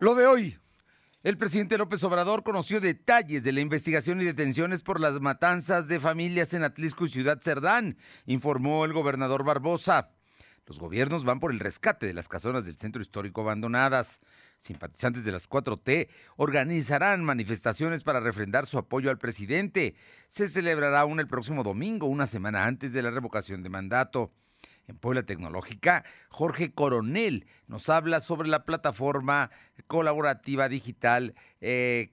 Lo de hoy. El presidente López Obrador conoció detalles de la investigación y detenciones por las matanzas de familias en Atlisco y Ciudad Cerdán, informó el gobernador Barbosa. Los gobiernos van por el rescate de las casonas del centro histórico abandonadas. Simpatizantes de las 4T organizarán manifestaciones para refrendar su apoyo al presidente. Se celebrará una el próximo domingo, una semana antes de la revocación de mandato. En Puebla Tecnológica, Jorge Coronel nos habla sobre la plataforma colaborativa digital eh,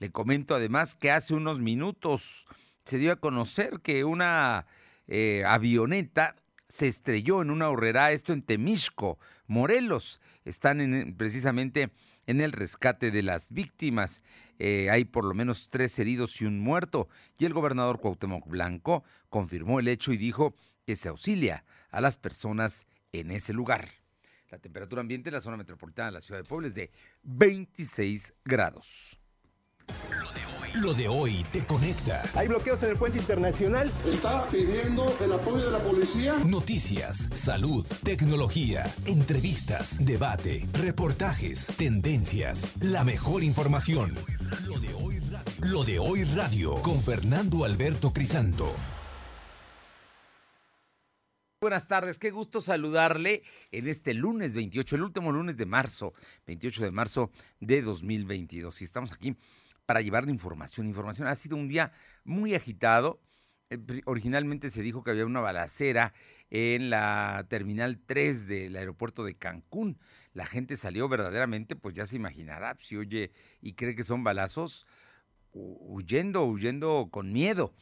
Le comento además que hace unos minutos se dio a conocer que una eh, avioneta se estrelló en una horrera, esto en Temisco, Morelos. Están precisamente en el rescate de las víctimas. Eh, hay por lo menos tres heridos y un muerto. Y el gobernador Cuauhtémoc Blanco confirmó el hecho y dijo que se auxilia a las personas en ese lugar. La temperatura ambiente en la zona metropolitana de la ciudad de Puebla es de 26 grados. Lo de hoy te conecta. Hay bloqueos en el puente internacional. Está pidiendo el apoyo de la policía. Noticias, salud, tecnología, entrevistas, debate, reportajes, tendencias, la mejor información. Lo de hoy radio, Lo de hoy radio con Fernando Alberto Crisanto. Buenas tardes, qué gusto saludarle en este lunes 28, el último lunes de marzo, 28 de marzo de 2022. Y estamos aquí para llevarle información. Información, ha sido un día muy agitado. Eh, originalmente se dijo que había una balacera en la terminal 3 del aeropuerto de Cancún. La gente salió verdaderamente, pues ya se imaginará, si oye y cree que son balazos, huyendo, huyendo con miedo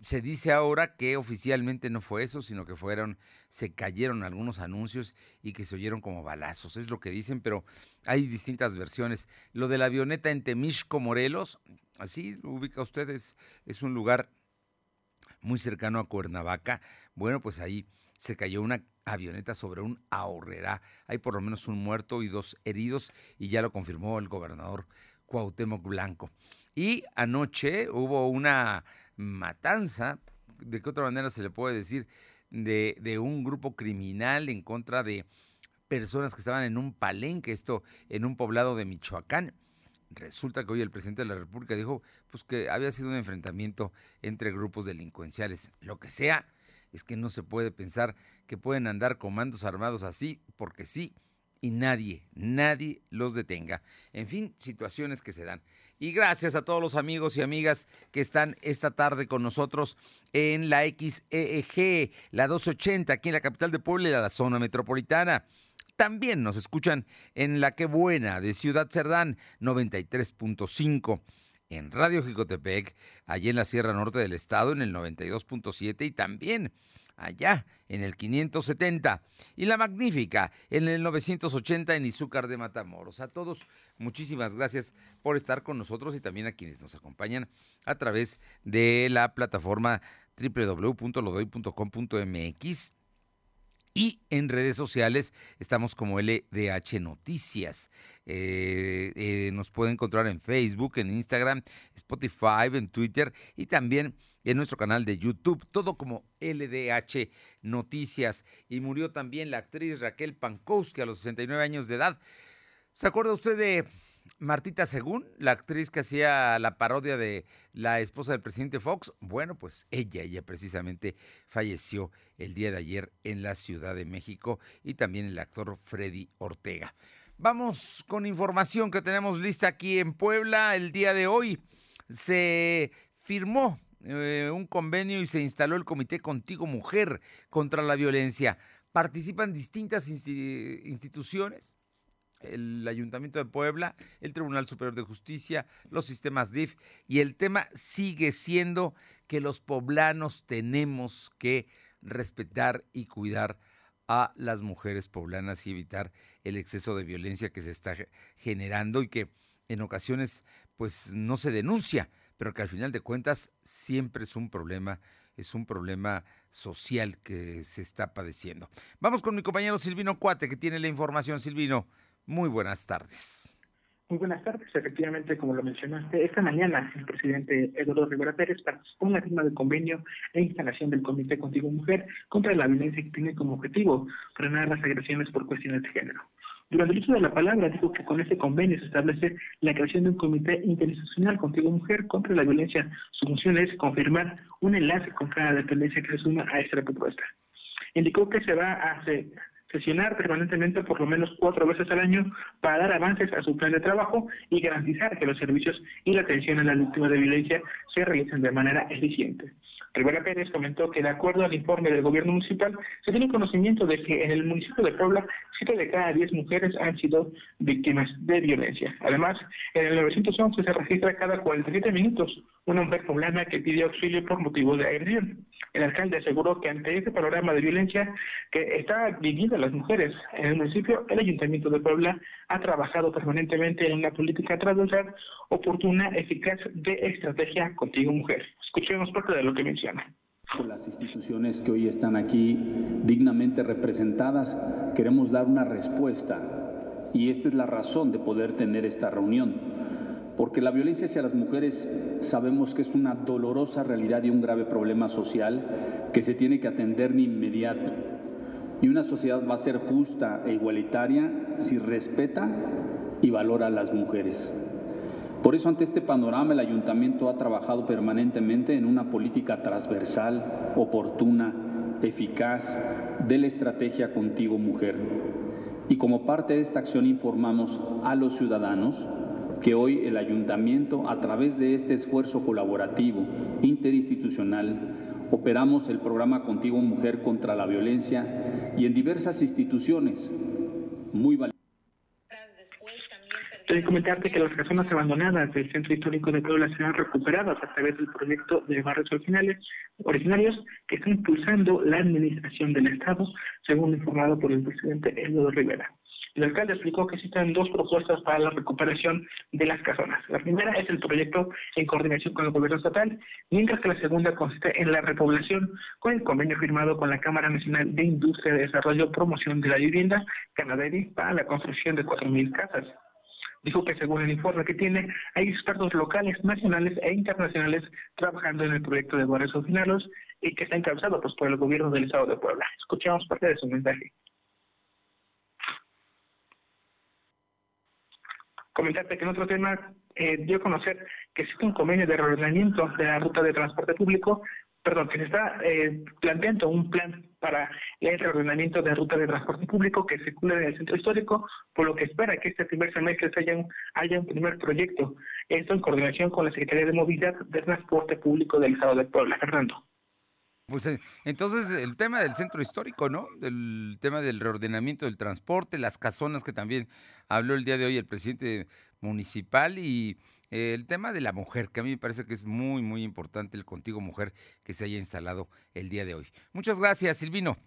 se dice ahora que oficialmente no fue eso, sino que fueron, se cayeron algunos anuncios y que se oyeron como balazos, es lo que dicen, pero hay distintas versiones. Lo de la avioneta en Temisco, Morelos, así lo ubica ustedes, es un lugar muy cercano a Cuernavaca. Bueno, pues ahí se cayó una avioneta sobre un ahorrera. Hay por lo menos un muerto y dos heridos y ya lo confirmó el gobernador Cuauhtémoc Blanco. Y anoche hubo una matanza, de qué otra manera se le puede decir, de, un grupo criminal en contra de personas que estaban en un palenque, esto en un poblado de Michoacán. Resulta que hoy el presidente de la República dijo pues que había sido un enfrentamiento entre grupos delincuenciales. Lo que sea, es que no se puede pensar que pueden andar comandos armados así, porque sí, y nadie, nadie los detenga. En fin, situaciones que se dan. Y gracias a todos los amigos y amigas que están esta tarde con nosotros en la XEG, la 280, aquí en la capital de Puebla y la zona metropolitana. También nos escuchan en La Que Buena de Ciudad Cerdán, 93.5 en Radio Jicotepec, allí en la Sierra Norte del Estado, en el 92.7 y también allá en el 570 y la magnífica en el 980 en Izúcar de Matamoros. A todos, muchísimas gracias por estar con nosotros y también a quienes nos acompañan a través de la plataforma www.lodoy.com.mx y en redes sociales estamos como LDH Noticias. Eh, eh, nos pueden encontrar en Facebook, en Instagram, Spotify, en Twitter y también en nuestro canal de YouTube, todo como LDH Noticias. Y murió también la actriz Raquel Pankowski a los 69 años de edad. ¿Se acuerda usted de Martita Según, la actriz que hacía la parodia de la esposa del presidente Fox? Bueno, pues ella, ella precisamente falleció el día de ayer en la Ciudad de México y también el actor Freddy Ortega. Vamos con información que tenemos lista aquí en Puebla el día de hoy. Se firmó eh, un convenio y se instaló el Comité Contigo Mujer contra la Violencia. Participan distintas instituciones, el Ayuntamiento de Puebla, el Tribunal Superior de Justicia, los sistemas DIF, y el tema sigue siendo que los poblanos tenemos que respetar y cuidar a las mujeres poblanas y evitar el exceso de violencia que se está generando y que en ocasiones pues no se denuncia pero que al final de cuentas siempre es un problema, es un problema social que se está padeciendo. Vamos con mi compañero Silvino Cuate, que tiene la información. Silvino, muy buenas tardes. Muy buenas tardes. Efectivamente, como lo mencionaste, esta mañana el presidente Eduardo Rivera Pérez participó en la firma del convenio e instalación del Comité Contigo Mujer contra la violencia que tiene como objetivo frenar las agresiones por cuestiones de género. Durante el uso de la palabra dijo que con este convenio se establece la creación de un comité interinstitucional contigo mujer contra la violencia. Su función es confirmar un enlace con cada dependencia que se suma a esta propuesta. Indicó que se va a hacer sesionar permanentemente por lo menos cuatro veces al año para dar avances a su plan de trabajo y garantizar que los servicios y la atención a las víctimas de violencia se realicen de manera eficiente. Rivera Pérez comentó que de acuerdo al informe del gobierno municipal, se tiene conocimiento de que en el municipio de Puebla, siete de cada diez mujeres han sido víctimas de violencia. Además, en el 911 se registra cada 47 minutos una mujer poblana que pide auxilio por motivo de agresión. El alcalde aseguró que ante este panorama de violencia que está viviendo las mujeres en el municipio, el Ayuntamiento de Puebla ha trabajado permanentemente en una política transversal oportuna, eficaz de estrategia contigo mujer. Escuchemos parte de lo que menciona. Las instituciones que hoy están aquí dignamente representadas, queremos dar una respuesta y esta es la razón de poder tener esta reunión porque la violencia hacia las mujeres sabemos que es una dolorosa realidad y un grave problema social que se tiene que atender de inmediato. Y una sociedad va a ser justa e igualitaria si respeta y valora a las mujeres. Por eso ante este panorama el ayuntamiento ha trabajado permanentemente en una política transversal, oportuna, eficaz de la estrategia Contigo Mujer. Y como parte de esta acción informamos a los ciudadanos que hoy el ayuntamiento, a través de este esfuerzo colaborativo interinstitucional, operamos el programa Contigo Mujer contra la Violencia y en diversas instituciones muy valiosas. Quiero comentarte que las personas abandonadas del centro histórico de Puebla serán recuperadas a través del proyecto de barrios originales, originarios que está impulsando la administración del Estado, según informado por el presidente Eduardo Rivera. El alcalde explicó que existen dos propuestas para la recuperación de las casonas. La primera es el proyecto en coordinación con el gobierno estatal, mientras que la segunda consiste en la repoblación con el convenio firmado con la Cámara Nacional de Industria de Desarrollo Promoción de la Vivienda, Canaderi, para la construcción de 4.000 casas. Dijo que según el informe que tiene, hay expertos locales, nacionales e internacionales trabajando en el proyecto de barrios originarios y que está encabezado pues, por el gobierno del Estado de Puebla. Escuchamos parte de su mensaje. Comentarte que en otro tema eh, dio a conocer que existe un convenio de reordenamiento de la ruta de transporte público, perdón, que se está eh, planteando un plan para el reordenamiento de la ruta de transporte público que circula en el centro histórico, por lo que espera que este primer semestre haya un, haya un primer proyecto. Esto en coordinación con la Secretaría de Movilidad de Transporte Público del Estado de Puebla. Fernando. Pues eh, entonces el tema del centro histórico, ¿no? El tema del reordenamiento del transporte, las casonas que también habló el día de hoy el presidente municipal y eh, el tema de la mujer, que a mí me parece que es muy, muy importante el contigo mujer que se haya instalado el día de hoy. Muchas gracias, Silvino.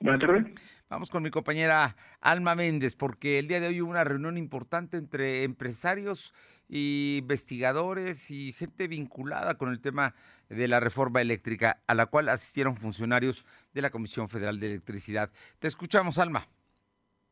Buenas tardes. Vamos con mi compañera Alma Méndez, porque el día de hoy hubo una reunión importante entre empresarios investigadores y gente vinculada con el tema de la reforma eléctrica, a la cual asistieron funcionarios de la Comisión Federal de Electricidad. Te escuchamos, Alma.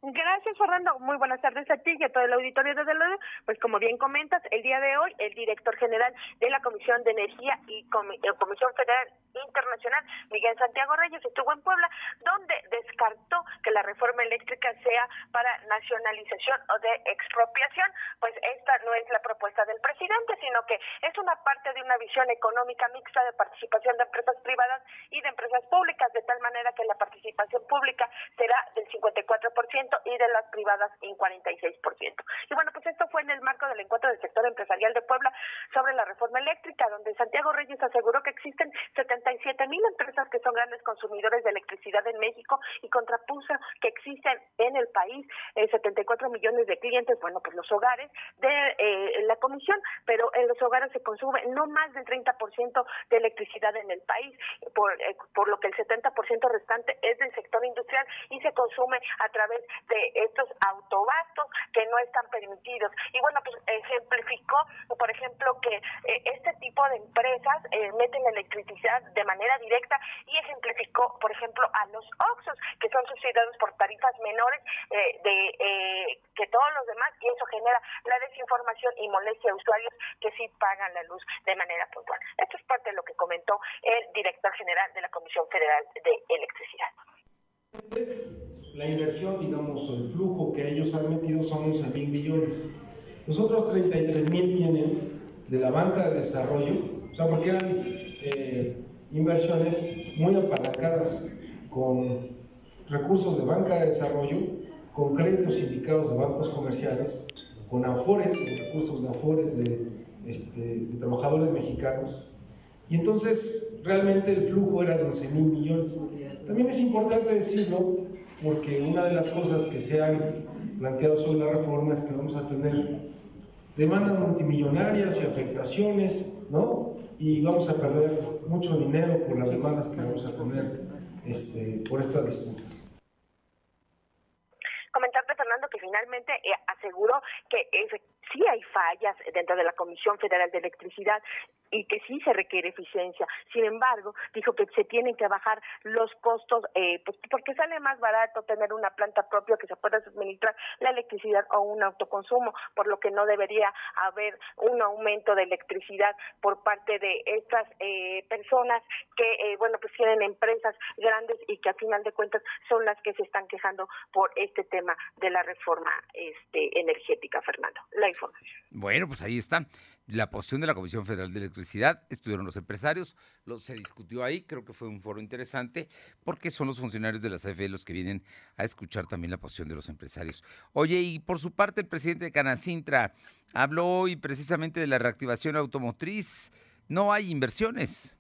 Gracias, Fernando. Muy buenas tardes a ti y a todo el auditorio de Deloitte. Pues como bien comentas, el día de hoy el director general de la Comisión de Energía y eh, Comisión Federal Internacional, Miguel Santiago Reyes, estuvo en Puebla, donde descartó que la reforma eléctrica sea para nacionalización o de expropiación. Pues esta no es la propuesta del presidente, sino que es una parte de una visión económica mixta de participación de empresas privadas y de empresas públicas, de tal manera que la participación pública será del 54% y de las privadas en 46%. Y bueno, pues esto fue en el marco del encuentro del sector empresarial de Puebla sobre la reforma eléctrica, donde Santiago Reyes aseguró que existen 77 mil empresas que son grandes consumidores de electricidad en México y contrapuso que existen en el país 74 eh, millones de clientes, bueno, pues los hogares de eh, la comisión, pero en los hogares se consume no más del 30% de electricidad en el país, por, eh, por lo que el 70% restante es del sector industrial y se consume a través de estos autobastos que no están permitidos. Y bueno, pues ejemplificó, por ejemplo, que eh, este tipo de empresas eh, meten electricidad de manera directa y ejemplificó, por ejemplo, a los OXOS, que son subsidiados por tarifas menores eh, de que todos los demás, y eso genera la desinformación y molestia a usuarios que sí pagan la luz de manera puntual. Esto es parte de lo que comentó el director general de la Comisión Federal de Electricidad. La inversión, digamos, o el flujo que ellos han metido son 11 mil millones. Los otros 33 mil vienen de la banca de desarrollo, o sea, porque eran eh, inversiones muy apalancadas con recursos de banca de desarrollo, con créditos indicados de bancos comerciales, con afores, con recursos de afores de, este, de trabajadores mexicanos. Y entonces realmente el flujo era de 11 mil millones. También es importante decirlo porque una de las cosas que se han planteado sobre la reforma es que vamos a tener demandas multimillonarias y afectaciones, ¿no? Y vamos a perder mucho dinero por las demandas que vamos a tener este, por estas disputas comentarte, Fernando, que finalmente eh, aseguró que sí hay fallas dentro de la Comisión Federal de Electricidad y que sí se requiere eficiencia. Sin embargo, dijo que se tienen que bajar los costos, eh, pues porque sale más barato tener una planta propia que se pueda suministrar la electricidad o un autoconsumo, por lo que no debería haber un aumento de electricidad por parte de estas eh, personas que, eh, bueno, pues tienen empresas grandes y que a final de cuentas son las que se están quejando por este tema de la reforma este, energética, Fernando. La Bueno, pues ahí está la posición de la Comisión Federal de Electricidad, estuvieron los empresarios, lo, se discutió ahí, creo que fue un foro interesante, porque son los funcionarios de la CFE los que vienen a escuchar también la posición de los empresarios. Oye, y por su parte el presidente de Canacintra habló hoy precisamente de la reactivación automotriz, no hay inversiones.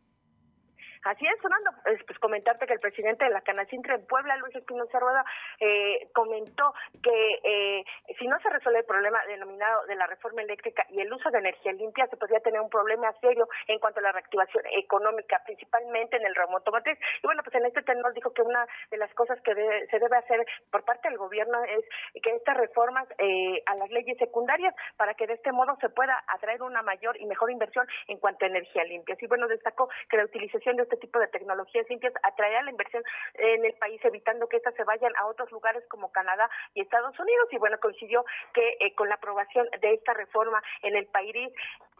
Así es, Fernando, pues comentarte que el presidente de la Canacintra en Puebla, Luis Espinosa Rueda, eh, comentó que eh, si no se resuelve el problema denominado de la reforma eléctrica y el uso de energía limpia, se podría tener un problema serio en cuanto a la reactivación económica, principalmente en el ramo automotriz. Y bueno, pues en este tenor dijo que una de las cosas que se debe hacer por parte del gobierno es que estas reformas eh, a las leyes secundarias para que de este modo se pueda atraer una mayor y mejor inversión en cuanto a energía limpia. Y bueno, destacó que la utilización de este tipo de tecnologías limpias atraerá la inversión en el país, evitando que estas se vayan a otros lugares como Canadá y Estados Unidos. Y bueno, coincidió que eh, con la aprobación de esta reforma en el país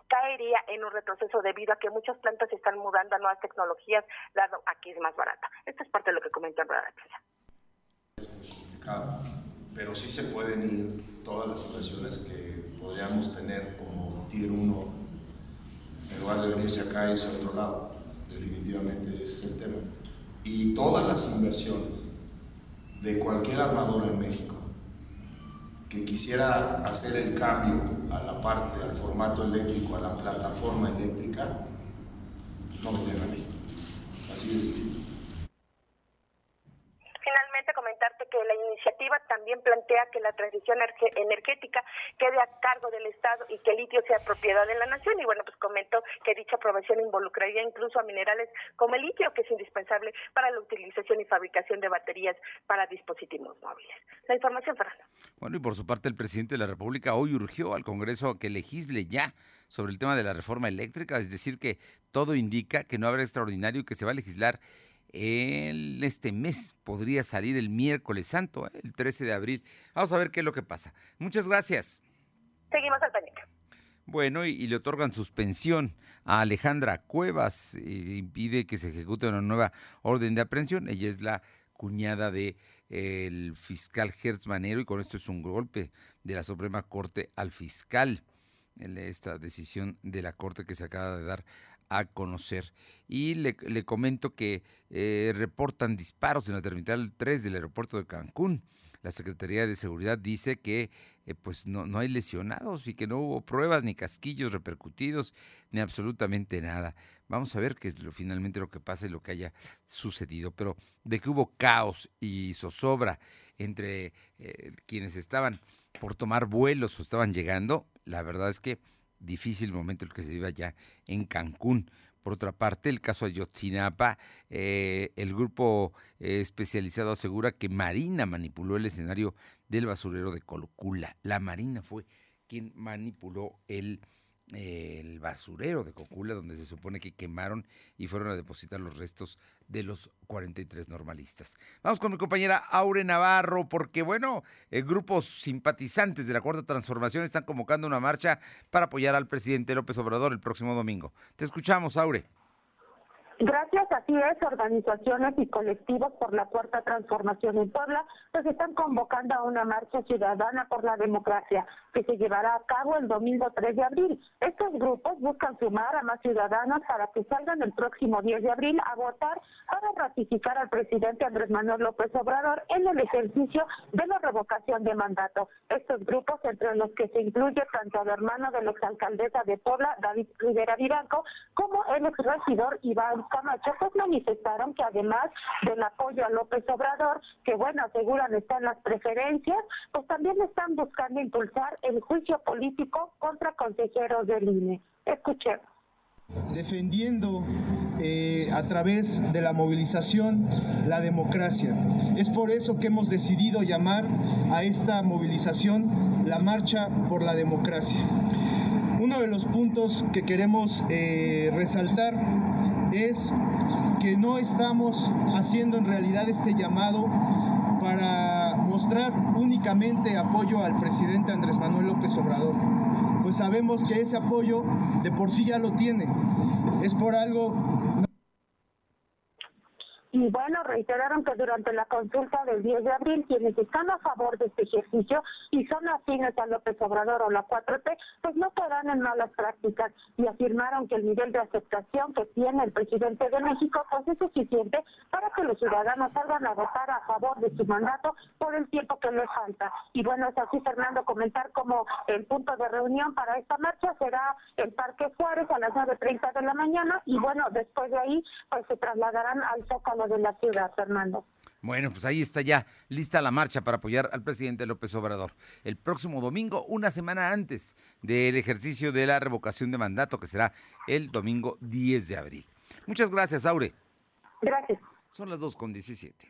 caería en un retroceso debido a que muchas plantas se están mudando a nuevas tecnologías, dado aquí es más barata. Esto es parte de lo que comentó en rueda justificado, pero sí se pueden ir todas las inversiones que podríamos tener como Tier 1 en lugar de venirse acá y irse a otro lado definitivamente ese es el tema. Y todas las inversiones de cualquier armador en México que quisiera hacer el cambio a la parte, al formato eléctrico, a la plataforma eléctrica, no vendrían a México. Así de sencillo comentarte que la iniciativa también plantea que la transición energética quede a cargo del Estado y que el litio sea propiedad de la nación. Y bueno, pues comentó que dicha aprobación involucraría incluso a minerales como el litio, que es indispensable para la utilización y fabricación de baterías para dispositivos móviles. La información, Fernando. Bueno, y por su parte, el presidente de la República hoy urgió al Congreso que legisle ya sobre el tema de la reforma eléctrica, es decir, que todo indica que no habrá extraordinario que se va a legislar el, este mes. Podría salir el miércoles santo, ¿eh? el 13 de abril. Vamos a ver qué es lo que pasa. Muchas gracias. Seguimos al pendiente. Bueno, y, le otorgan suspensión a Alejandra Cuevas. y impide que se ejecute una nueva orden de aprehensión. Ella es la cuñada de el fiscal Hertz Manero y con esto es un golpe de la Suprema Corte al fiscal. Esta decisión de la Corte que se acaba de dar a conocer. Y le, comento que eh, reportan disparos en la terminal 3 del aeropuerto de Cancún. La Secretaría de Seguridad dice que eh, pues no, no hay lesionados y que no hubo pruebas ni casquillos repercutidos ni absolutamente nada. Vamos a ver qué es lo, finalmente lo que pasa y lo que haya sucedido. Pero de que hubo caos y zozobra entre eh, quienes estaban por tomar vuelos o estaban llegando, la verdad es que difícil momento el que se vive allá en Cancún. Por otra parte, el caso Ayotzinapa, eh, el grupo eh, especializado asegura que Marina manipuló el escenario del basurero de Colocula. La Marina fue quien manipuló el el basurero de Cocula, donde se supone que quemaron y fueron a depositar los restos de los 43 normalistas. Vamos con mi compañera Aure Navarro, porque bueno, eh, grupos simpatizantes de la Cuarta Transformación están convocando una marcha para apoyar al presidente López Obrador el próximo domingo. Te escuchamos, Aure. Gracias, así es, organizaciones y colectivos por la Cuarta Transformación en Puebla, pues están convocando a una marcha ciudadana por la democracia que se llevará a cabo el domingo 3 de abril. Estos grupos buscan sumar a más ciudadanos para que salgan el próximo 10 de abril a votar para ratificar al presidente Andrés Manuel López Obrador en el ejercicio de la revocación de mandato. Estos grupos, entre los que se incluye tanto al hermano de la exalcaldesa de Puebla, David Rivera Viranco, como el exregidor Iván Camacho, pues manifestaron que además del apoyo a López Obrador, que bueno, aseguran están las preferencias, pues también están buscando impulsar el juicio político contra consejeros del INE. Escuchemos defendiendo eh, a través de la movilización la democracia. Es por eso que hemos decidido llamar a esta movilización la Marcha por la Democracia. Uno de los puntos que queremos eh, resaltar es que no estamos haciendo en realidad este llamado para mostrar únicamente apoyo al presidente Andrés Manuel López Obrador, pues sabemos que ese apoyo de por sí ya lo tiene. Es por algo y bueno, reiteraron que durante la consulta del 10 de abril, quienes están a favor de este ejercicio y son afines a López Obrador o la 4T, pues no quedarán en malas prácticas y afirmaron que el nivel de aceptación que tiene el presidente de México pues es suficiente para que los ciudadanos salgan a votar a favor de su mandato por el tiempo que les falta. Y bueno, es así, Fernando, comentar como el punto de reunión para esta marcha será el Parque Juárez a las 9.30 de la mañana y bueno, después de ahí pues se trasladarán al Zócalo de la ciudad, Fernando. Bueno, pues ahí está ya lista la marcha para apoyar al presidente López Obrador. El próximo domingo, una semana antes del ejercicio de la revocación de mandato, que será el domingo 10 de abril. Muchas gracias, Aure. Gracias. Son las 2 con 17.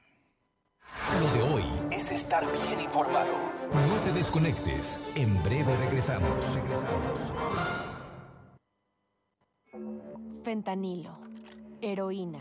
Lo de hoy es estar bien informado. No te desconectes. En breve regresamos. Regresamos. Fentanilo. Heroína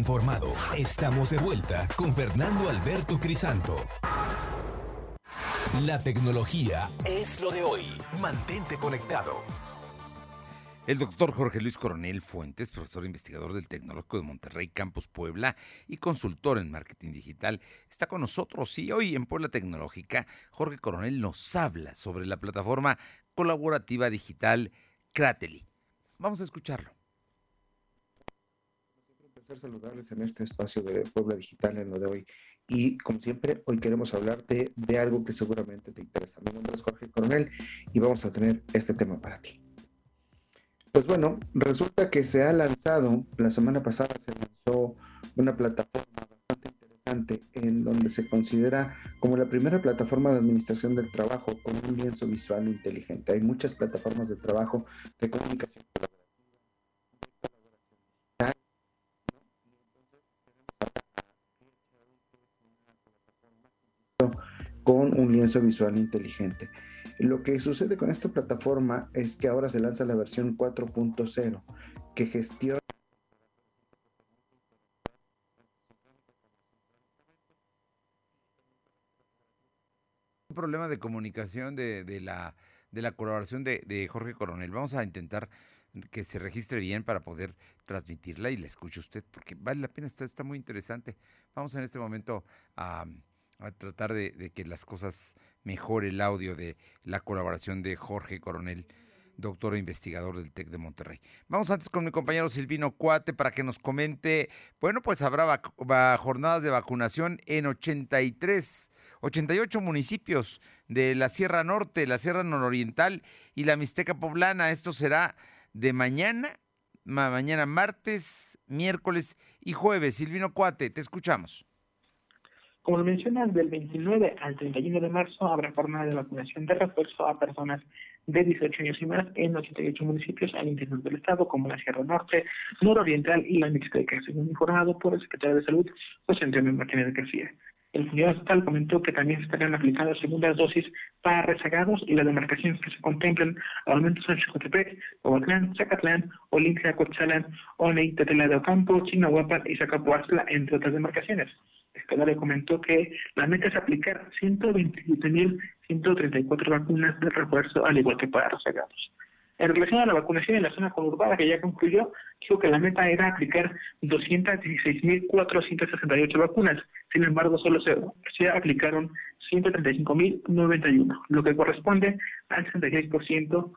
informado. Estamos de vuelta con Fernando Alberto Crisanto. La tecnología es lo de hoy. Mantente conectado. El doctor Jorge Luis Coronel Fuentes, profesor investigador del Tecnológico de Monterrey, Campus Puebla y consultor en marketing digital, está con nosotros y hoy en Puebla Tecnológica, Jorge Coronel nos habla sobre la plataforma colaborativa digital Crately. Vamos a escucharlo saludarles en este espacio de Puebla Digital en lo de hoy. Y como siempre, hoy queremos hablarte de algo que seguramente te interesa. Mi nombre es Jorge Coronel y vamos a tener este tema para ti. Pues bueno, resulta que se ha lanzado, la semana pasada se lanzó una plataforma bastante interesante en donde se considera como la primera plataforma de administración del trabajo con un lienzo visual inteligente. Hay muchas plataformas de trabajo de comunicación visual inteligente. Lo que sucede con esta plataforma es que ahora se lanza la versión 4.0 que gestiona un problema de comunicación de, la, de la colaboración de, de, Jorge Coronel. Vamos a intentar que se registre bien para poder transmitirla y la escuche usted, porque vale la pena, está, está muy interesante. Vamos en este momento a a tratar de, que las cosas mejore el audio de la colaboración de Jorge Coronel, doctor e investigador del TEC de Monterrey. Vamos antes con mi compañero Silvino Cuate para que nos comente, bueno, pues habrá jornadas de vacunación en 83, 88 municipios de la Sierra Norte, la Sierra Nororiental y la Mixteca Poblana. Esto será de mañana, mañana martes, miércoles y jueves. Silvino Cuate, te escuchamos. Como lo mencionas, del 29 al 31 de marzo habrá jornada de vacunación de refuerzo a personas de 18 años y más en 88 municipios al interior del estado, como la Sierra Norte, Nororiental y la Mixteca, según informado por el secretario de Salud, José Antonio Martínez García. El funcionario estatal comentó que también se estarían aplicando segundas dosis para rezagados y las demarcaciones que se contemplan aumentos en Chicotepec, Oatlán, Zacatlán, Olimpia, Cotzalán, Oney, Tetela de Ocampo, Chinahuapan y Zacapuazla, entre otras demarcaciones. Le comentó que la meta es aplicar 127.134 vacunas de refuerzo, al igual que para rezagados. En relación a la vacunación en la zona conurbada, que ya concluyó, dijo que la meta era aplicar 216.468 vacunas. Sin embargo, solo se, se aplicaron 135.091, lo que corresponde al 66%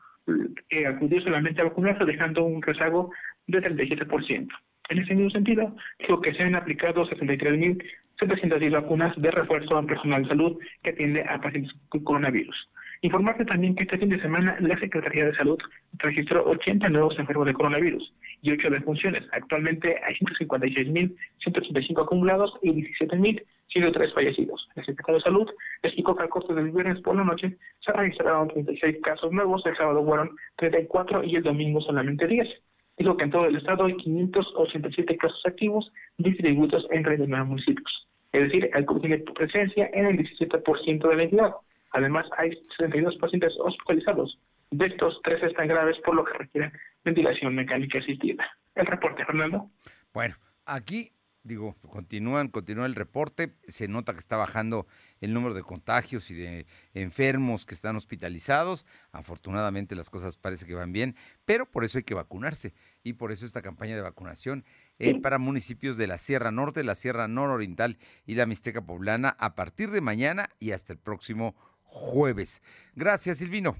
que acudió solamente a vacunarse, dejando un rezago de 37%. En ese mismo sentido, dijo que se han aplicado 63.710 vacunas de refuerzo al personal de salud que atiende a pacientes con coronavirus. Informarte también que este fin de semana la Secretaría de Salud registró 80 nuevos enfermos de coronavirus y 8 defunciones. Actualmente hay 156.185 acumulados y 17.103 fallecidos. El secretario de Salud explicó que al corte del viernes por la noche se registraron 36 casos nuevos, el sábado fueron 34 y el domingo solamente 10. Dijo que en todo el estado hay 587 casos activos distribuidos en 39 municipios. Es decir, el COVID tiene presencia en el 17% de la entidad. Además, hay 62 pacientes hospitalizados. De estos, tres están graves, por lo que requieren ventilación mecánica asistida. El reporte, Fernando. Bueno, aquí digo, continúan, continúa el reporte, se nota que está bajando el número de contagios y de enfermos que están hospitalizados. Afortunadamente las cosas parece que van bien, pero por eso hay que vacunarse y por eso esta campaña de vacunación eh, para municipios de la Sierra Norte, la Sierra Nororiental y la Mixteca Poblana a partir de mañana y hasta el próximo jueves. Gracias, Silvino.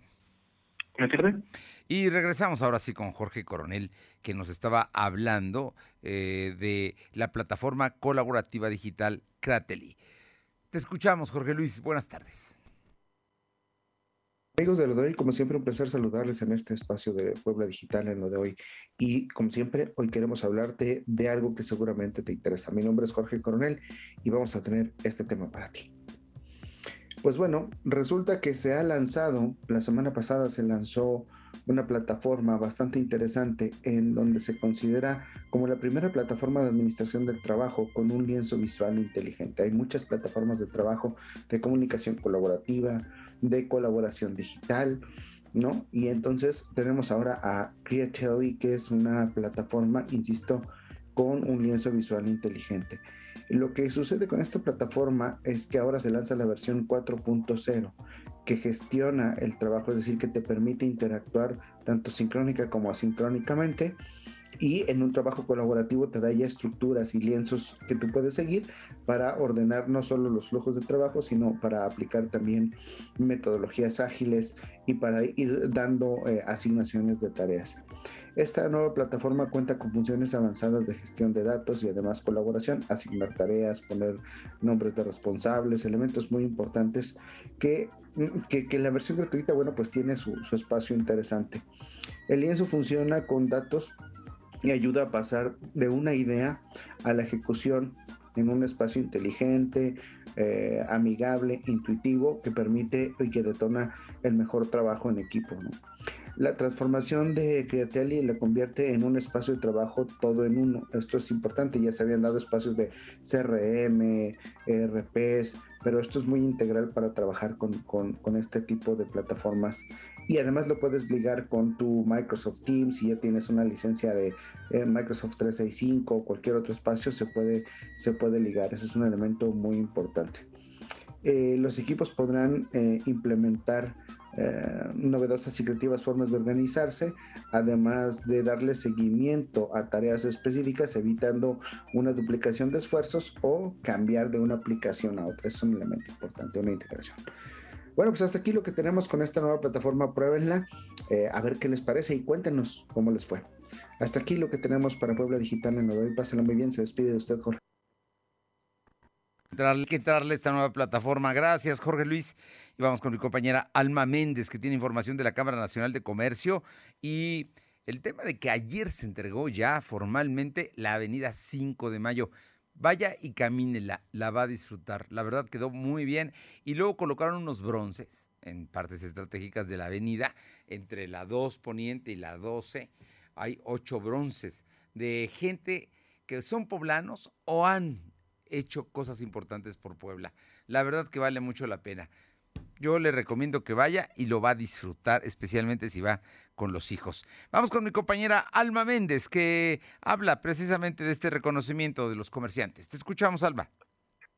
Y regresamos ahora sí con Jorge Coronel, que nos estaba hablando eh, de la plataforma colaborativa digital Crately. Te escuchamos, Jorge Luis. Buenas tardes. Amigos de lo de hoy, como siempre, un placer saludarles en este espacio de Puebla Digital en lo de hoy. Y como siempre, hoy queremos hablarte de algo que seguramente te interesa. Mi nombre es Jorge Coronel y vamos a tener este tema para ti. Pues bueno, resulta que se ha lanzado, la semana pasada se lanzó una plataforma bastante interesante en donde se considera como la primera plataforma de administración del trabajo con un lienzo visual inteligente. Hay muchas plataformas de trabajo de comunicación colaborativa, de colaboración digital, ¿no? Y entonces tenemos ahora a Createlli, que es una plataforma, insisto, con un lienzo visual inteligente. Lo que sucede con esta plataforma es que ahora se lanza la versión 4.0 que gestiona el trabajo, es decir, que te permite interactuar tanto sincrónica como asincrónicamente y en un trabajo colaborativo te da ya estructuras y lienzos que tú puedes seguir para ordenar no solo los flujos de trabajo, sino para aplicar también metodologías ágiles y para ir dando eh, asignaciones de tareas. Esta nueva plataforma cuenta con funciones avanzadas de gestión de datos y además colaboración, asignar tareas, poner nombres de responsables, elementos muy importantes que, que, la versión gratuita, bueno, pues tiene su, su espacio interesante. El lienzo funciona con datos y ayuda a pasar de una idea a la ejecución en un espacio inteligente, eh, amigable, intuitivo, que permite y que detona el mejor trabajo en equipo. La transformación de Createlli la convierte en un espacio de trabajo todo en uno. Esto es importante, ya se habían dado espacios de CRM, ERPs, pero esto es muy integral para trabajar con, este tipo de plataformas y además lo puedes ligar con tu Microsoft Teams si ya tienes una licencia de eh, Microsoft 365 o cualquier otro espacio se puede, se puede ligar. Ese es un elemento muy importante. Eh, los equipos podrán eh, implementar eh, novedosas y creativas formas de organizarse, además de darle seguimiento a tareas específicas, evitando una duplicación de esfuerzos o cambiar de una aplicación a otra. Es un elemento importante, una integración. Bueno, pues hasta aquí lo que tenemos con esta nueva plataforma, pruébenla, eh, a ver qué les parece y cuéntenos cómo les fue. Hasta aquí lo que tenemos para Puebla Digital en hoy. Pásenlo muy bien, se despide de usted, Jorge. Que darle esta nueva plataforma. Gracias, Jorge Luis. Y vamos con mi compañera Alma Méndez, que tiene información de la Cámara Nacional de Comercio. Y el tema de que ayer se entregó ya formalmente la avenida 5 de mayo. Vaya y camínela, la va a disfrutar. La verdad quedó muy bien. Y luego colocaron unos bronces en partes estratégicas de la avenida, entre la 2 Poniente y la 12. Hay ocho bronces de gente que son poblanos o han hecho cosas importantes por Puebla. La verdad que vale mucho la pena. Yo le recomiendo que vaya y lo va a disfrutar, especialmente si va con los hijos. Vamos con mi compañera Alma Méndez, que habla precisamente de este reconocimiento de los comerciantes. Te escuchamos, Alma.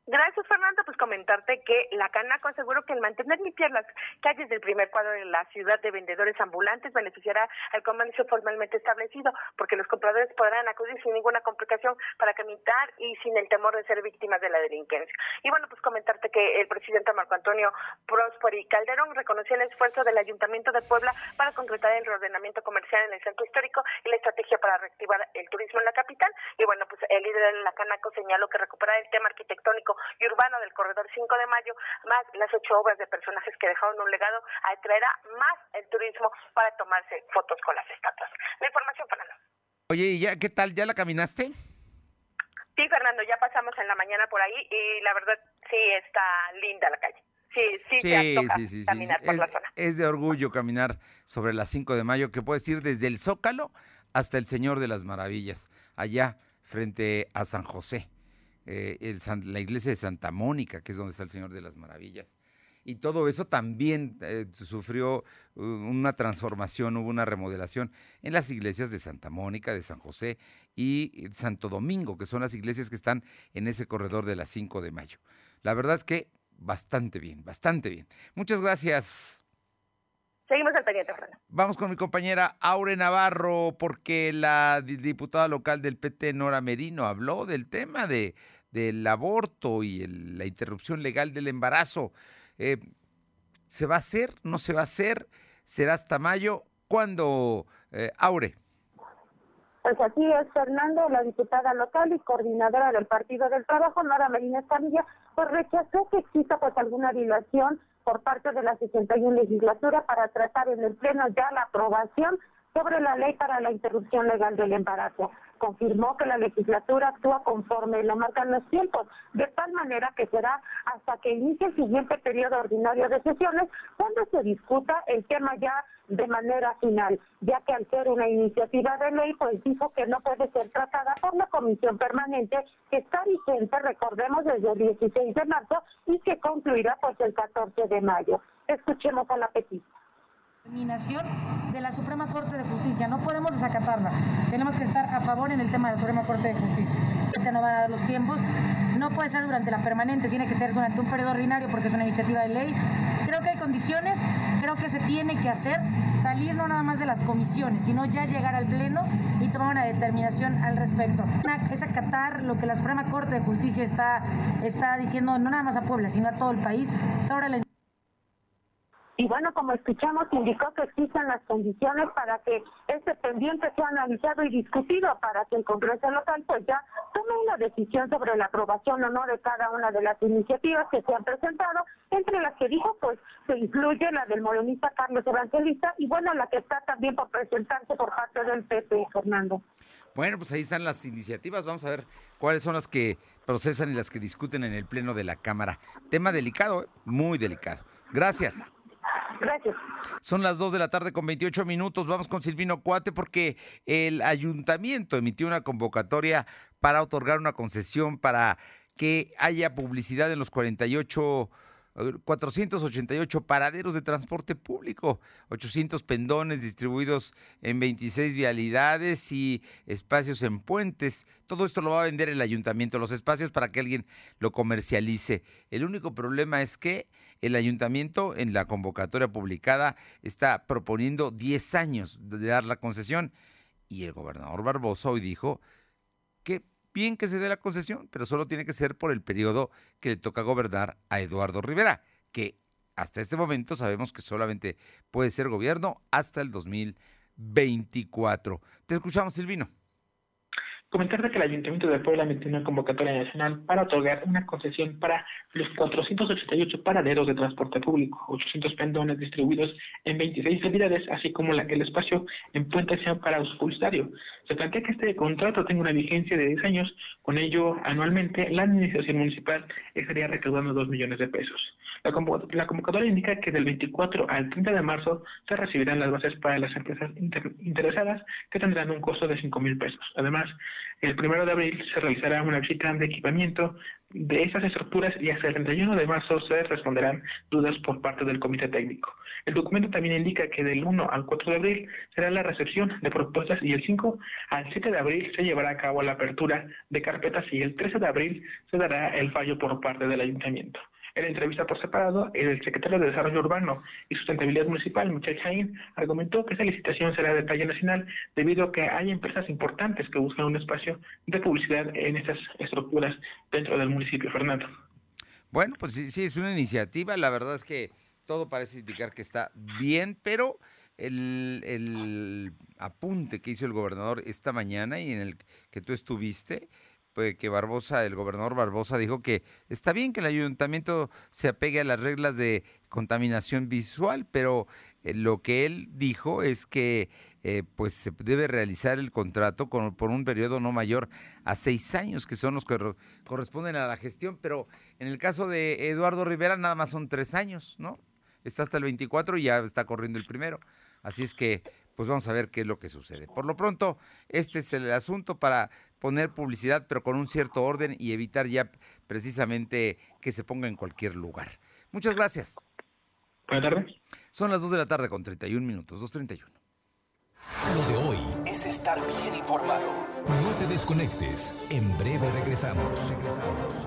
Gracias, Fernando. Pues comentarte que la Canaco aseguró que el mantener limpias las calles del primer cuadro de la ciudad de vendedores ambulantes beneficiará al comercio formalmente establecido, porque los compradores podrán acudir sin ninguna complicación para caminar y sin el temor de ser víctimas de la delincuencia. Y bueno, pues comentarte que el presidente Marco Antonio Prosperi Calderón reconoció el esfuerzo del Ayuntamiento de Puebla para concretar el reordenamiento comercial en el centro histórico y la estrategia para reactivar el turismo en la capital. Y bueno, pues el líder de la Canaco señaló que recuperar el tema arquitectónico y urbano del corredor 5 de mayo, más las ocho obras de personajes que dejaron un legado, atraerá más el turismo para tomarse fotos con las estatuas. La información, Fernando. Oye, ¿y ya qué tal? ¿Ya la caminaste? Sí, Fernando, ya pasamos en la mañana por ahí y la verdad sí está linda la calle. Sí, sí, sí, sí, sí, caminar por es, la zona. es de orgullo caminar sobre las 5 de mayo, que puedes ir desde el Zócalo hasta el Señor de las Maravillas, allá frente a San José. Eh, el la iglesia de Santa Mónica, que es donde está el Señor de las Maravillas. Y todo eso también eh, sufrió uh, una transformación, hubo una remodelación en las iglesias de Santa Mónica, de San José y Santo Domingo, que son las iglesias que están en ese corredor de las 5 de mayo. La verdad es que bastante bien, bastante bien. Muchas gracias. Seguimos al pendiente, Fernando. Vamos con mi compañera Aure Navarro, porque la diputada local del PT, Nora Merino, habló del tema de del aborto y la interrupción legal del embarazo. Eh, ¿Se va a hacer? ¿No se va a hacer? ¿Será hasta mayo? ¿Cuándo, eh, Aure? Pues así es, Fernando, la diputada local y coordinadora del Partido del Trabajo, Nora Medina Escamilla, pues rechazó que exista pues alguna dilación por parte de la 61 legislatura para tratar en el Pleno ya la aprobación sobre la ley para la interrupción legal del embarazo. Confirmó que la legislatura actúa conforme lo marcan los tiempos, de tal manera que será hasta que inicie el siguiente periodo ordinario de sesiones cuando se discuta el tema ya de manera final, ya que al ser una iniciativa de ley, pues dijo que no puede ser tratada por la comisión permanente que está vigente, recordemos, desde el 16 de marzo y que concluirá pues el 14 de mayo. Escuchemos a la petición determinación de la Suprema Corte de Justicia. No podemos desacatarla. Tenemos que estar a favor en el tema de la Suprema Corte de Justicia. No van a dar los tiempos. No puede ser durante la permanente, tiene que ser durante un periodo ordinario porque es una iniciativa de ley. Creo que hay condiciones, creo que se tiene que hacer salir no nada más de las comisiones, sino ya llegar al Pleno y tomar una determinación al respecto. Es acatar lo que la Suprema Corte de Justicia está, está diciendo, no nada más a Puebla, sino a todo el país, sobre la y bueno, como escuchamos, indicó que existen las condiciones para que este pendiente sea analizado y discutido para que el Congreso local pues ya tome una decisión sobre la aprobación o no de cada una de las iniciativas que se han presentado, entre las que dijo pues se incluye la del morenista Carlos Evangelista y bueno, la que está también por presentarse por parte del PP, Fernando. Bueno, pues ahí están las iniciativas. Vamos a ver cuáles son las que procesan y las que discuten en el Pleno de la Cámara. Tema delicado, ¿eh? muy delicado. Gracias. Gracias. Son las 2 de la tarde con 28 minutos. Vamos con Silvino Cuate porque el ayuntamiento emitió una convocatoria para otorgar una concesión para que haya publicidad en los 48 488 paraderos de transporte público, 800 pendones distribuidos en 26 vialidades y espacios en puentes. Todo esto lo va a vender el ayuntamiento, los espacios para que alguien lo comercialice. El único problema es que el ayuntamiento en la convocatoria publicada está proponiendo 10 años de dar la concesión y el gobernador Barbosa hoy dijo que bien que se dé la concesión, pero solo tiene que ser por el periodo que le toca gobernar a Eduardo Rivera, que hasta este momento sabemos que solamente puede ser gobierno hasta el 2024. Te escuchamos, Silvino. Comentar que el Ayuntamiento de Puebla emitió una convocatoria nacional para otorgar una concesión para los 488 paraderos de transporte público, 800 pendones distribuidos en 26 unidades, así como el espacio en Puente sea para uso publicitario. Se plantea que este contrato tenga una vigencia de 10 años, con ello anualmente la administración municipal estaría recaudando 2 millones de pesos. La, convocatoria indica que del 24 al 30 de marzo se recibirán las bases para las empresas interesadas que tendrán un costo de 5 mil pesos. Además, el 1 de abril se realizará una visita de equipamiento de esas estructuras y hasta el 31 de marzo se responderán dudas por parte del comité técnico. El documento también indica que del 1 al 4 de abril será la recepción de propuestas y el 5 al 7 de abril se llevará a cabo la apertura de carpetas y el 13 de abril se dará el fallo por parte del ayuntamiento. En la entrevista por separado, el secretario de Desarrollo Urbano y Sustentabilidad Municipal, Michel Jain, argumentó que esa licitación será de talla nacional debido a que hay empresas importantes que buscan un espacio de publicidad en estas estructuras dentro del municipio, Fernando. Bueno, pues sí, sí, es una iniciativa. La verdad es que todo parece indicar que está bien, pero el, el apunte que hizo el gobernador esta mañana y en el que tú estuviste, pues, que Barbosa, el gobernador Barbosa dijo que está bien que el ayuntamiento se apegue a las reglas de contaminación visual, pero eh, lo que él dijo es que eh, pues se debe realizar el contrato con, por un periodo no mayor a seis años, que son los que corresponden a la gestión, pero en el caso de Eduardo Rivera nada más son tres años, ¿no? Está hasta el 24 y ya está corriendo el primero. Así es que, pues vamos a ver qué es lo que sucede. Por lo pronto, este es el asunto para poner publicidad, pero con un cierto orden y evitar ya precisamente que se ponga en cualquier lugar. Muchas gracias. Buenas tardes. Son las 2 de la tarde con 31 minutos, 2.31. Lo de hoy es estar bien informado. No te desconectes. En breve regresamos. Regresamos.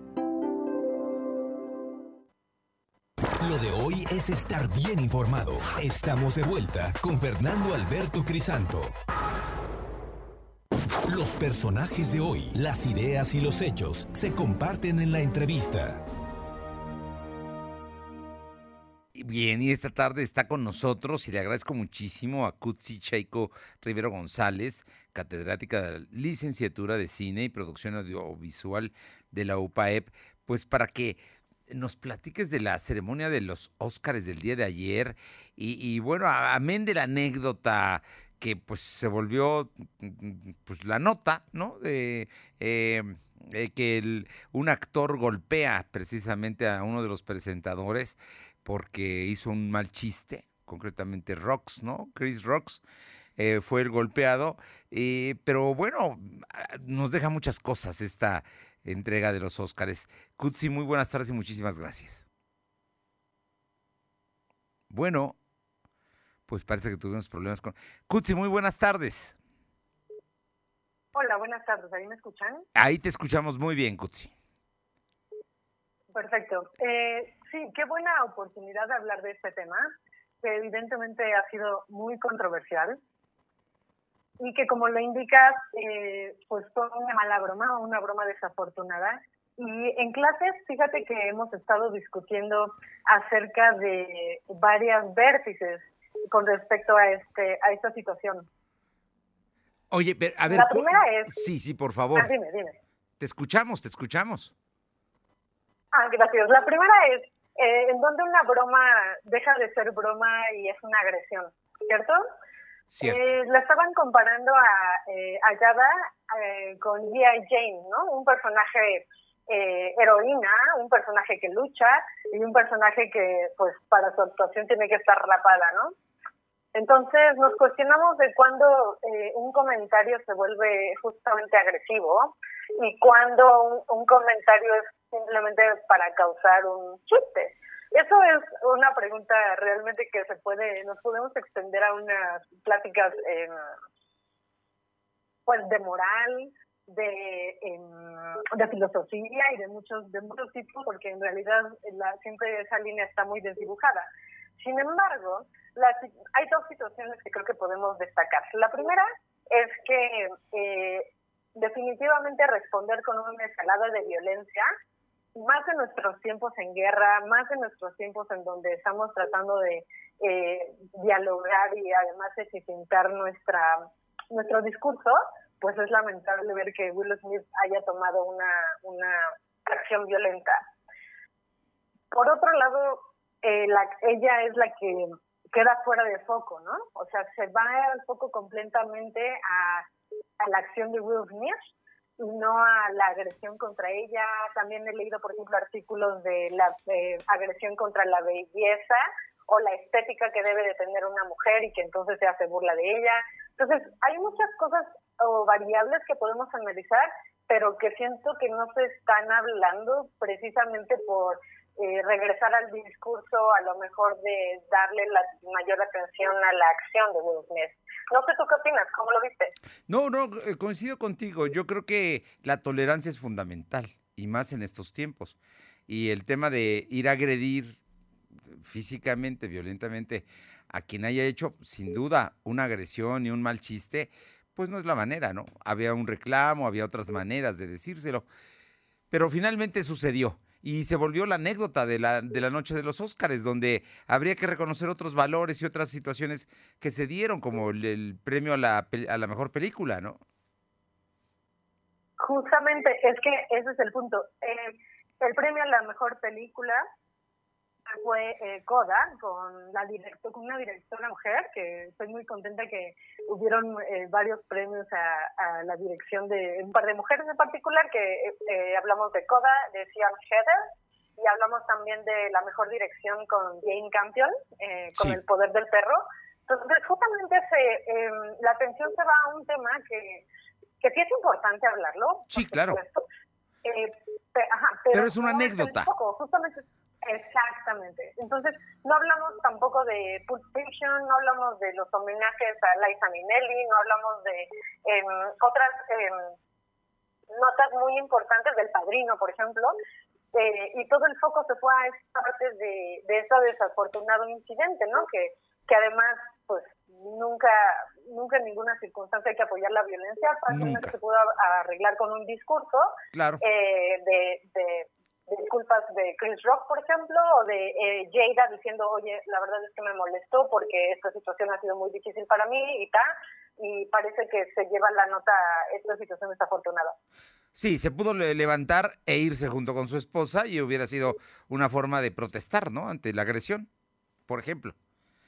De hoy es estar bien informado. Estamos de vuelta con Fernando Alberto Crisanto. Los personajes de hoy, las ideas y los hechos se comparten en la entrevista. Bien, y esta tarde está con nosotros y le agradezco muchísimo a Kutsi Chaiko Rivero González, catedrática de licenciatura de cine y producción audiovisual de la UPAEP, pues para que nos platiques de la ceremonia de los Óscares del día de ayer y, bueno, amén de la anécdota que pues se volvió pues la nota, ¿no? De em, que un actor golpea precisamente a uno de los presentadores porque hizo un mal chiste, concretamente Rox, ¿no? Chris Rox. Eh, fue el golpeado, eh, pero bueno, nos deja muchas cosas esta, entrega de los Óscares. Kutsi, muy buenas tardes y muchísimas gracias. Bueno, pues parece que tuvimos problemas con... Kutsi, muy buenas tardes. Hola, buenas tardes. ¿Ahí me escuchan? Ahí te escuchamos muy bien, Kutsi. Perfecto. Eh, sí, qué buena oportunidad de hablar de este tema, que evidentemente ha sido muy controversial y que como lo indicas, eh, pues fue una mala broma, una broma desafortunada Y en clases, fíjate que hemos estado discutiendo acerca de varias vértices con respecto a este a esta situación. Oye, a ver. La primera es. Sí, sí, por favor. Ah, dime, dime. Te escuchamos, te escuchamos. Ah, gracias. La primera es eh, en donde una broma deja de ser broma y es una agresión, ¿cierto? Eh, la estaban comparando a, eh, a eh, con G.I. Jane, ¿no? Un personaje eh, heroína, un personaje que lucha y un personaje que, pues, para su actuación tiene que estar rapada, ¿no? Entonces nos cuestionamos de cuándo eh, un comentario se vuelve justamente agresivo y cuándo un, comentario es simplemente para causar un chiste. Eso es una pregunta realmente que se puede, nos podemos extender a unas pláticas eh, pues de moral, de, eh, de filosofía y de muchos de muchos tipos, porque en realidad la, siempre esa línea está muy desdibujada. Sin embargo, las, hay dos situaciones que creo que podemos destacar. La primera es que eh, definitivamente responder con una escalada de violencia, más en nuestros tiempos en guerra, más en nuestros tiempos en donde estamos tratando de eh, dialogar y además eficientar nuestra nuestro discurso, pues es lamentable ver que Will Smith haya tomado una, una acción violenta. Por otro lado, eh, la, ella es la que queda fuera de foco, ¿no? O sea, se va el foco completamente a, a la acción de Will Smith no a la agresión contra ella. También he leído, por ejemplo, artículos de la eh, agresión contra la belleza o la estética que debe de tener una mujer y que entonces se hace burla de ella. Entonces, hay muchas cosas o variables que podemos analizar, pero que siento que no se están hablando precisamente por eh, regresar al discurso, a lo mejor de darle la mayor atención a la acción de Will Smith. No sé tú qué opinas, ¿cómo lo viste? No, no, eh, coincido contigo. Yo creo que la tolerancia es fundamental y más en estos tiempos. Y el tema de ir a agredir físicamente, violentamente a quien haya hecho sin duda una agresión y un mal chiste, pues no es la manera, ¿no? Había un reclamo, había otras maneras de decírselo, pero finalmente sucedió y se volvió la anécdota de la, de la noche de los Óscares, donde habría que reconocer otros valores y otras situaciones que se dieron, como el, premio a la, a la mejor película, ¿no? Justamente, es que ese es el punto. Eh, el premio a la mejor película fue eh, Coda con la directo, con una directora mujer que estoy muy contenta que hubieron eh, varios premios a, a, la dirección de un par de mujeres en particular que eh, hablamos de Coda de Sian Heather y hablamos también de la mejor dirección con Jane Campion con sí. el poder del perro. Entonces justamente se, em, la atención se va a un tema que que sí es importante hablarlo sí claro. pe, ajá, pero, pero, es una anécdota. poco, justamente Exactamente. Entonces, no hablamos tampoco de Pulp Fiction, no hablamos de los homenajes a Liza Minnelli, no hablamos de eh, otras eh, notas muy importantes del Padrino, por ejemplo, eh, y todo el foco se fue a esta parte de, de ese desafortunado incidente, ¿no? Que, que además, pues, nunca nunca en ninguna circunstancia hay que apoyar la violencia, fácilmente se pudo arreglar con un discurso claro. eh, de, de disculpas de Chris Rock, por ejemplo, o de eh, Jada diciendo, oye, la verdad es que me molestó porque esta situación ha sido muy difícil para mí y tal, y parece que se lleva la nota, esta situación desafortunada. Sí, se pudo levantar e irse junto con su esposa y hubiera sido una forma de protestar, ¿no? Ante la agresión, por ejemplo.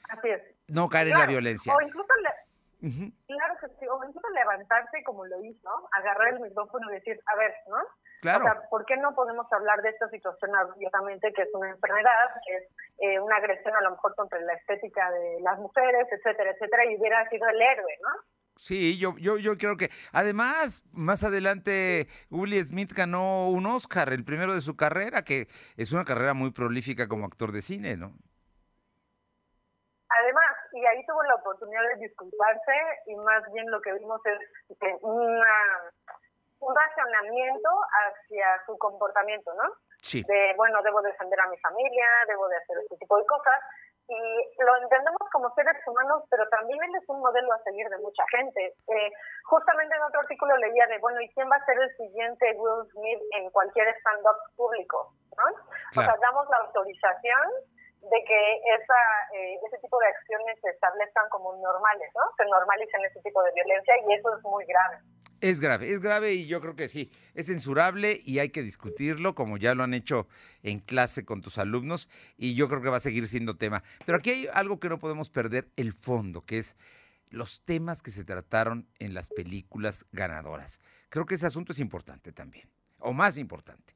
Así es. No caer claro. en la violencia. O incluso, le... uh -huh. claro que sí, o incluso levantarse como lo hizo, agarrar el micrófono y decir, a ver, ¿no? Claro. O sea, ¿por qué no podemos hablar de esta situación abiertamente, que es una enfermedad, que es eh, una agresión a lo mejor contra la estética de las mujeres, etcétera, etcétera, y hubiera sido el héroe, ¿no? Sí, yo, yo, yo creo que además más adelante Will Smith ganó un Oscar, el primero de su carrera, que es una carrera muy prolífica como actor de cine, ¿no? Además, y ahí tuvo la oportunidad de disculparse y más bien lo que vimos es una un racionamiento hacia su comportamiento, ¿no? Sí. De, bueno, debo defender a mi familia, debo de hacer este tipo de cosas, y lo entendemos como seres humanos, pero también él es un modelo a seguir de mucha gente. Eh, justamente en otro artículo leía de, bueno, ¿y quién va a ser el siguiente Will Smith en cualquier stand-up público? ¿no? O sea, damos la autorización de que esa, eh, ese tipo de acciones se establezcan como normales, ¿no? Se normalicen ese tipo de violencia y eso es muy grave. Es grave, es grave y yo creo que sí, es censurable y hay que discutirlo como ya lo han hecho en clase con tus alumnos y yo creo que va a seguir siendo tema. Pero aquí hay algo que no podemos perder, el fondo, que es los temas que se trataron en las películas ganadoras. Creo que ese asunto es importante también, o más importante.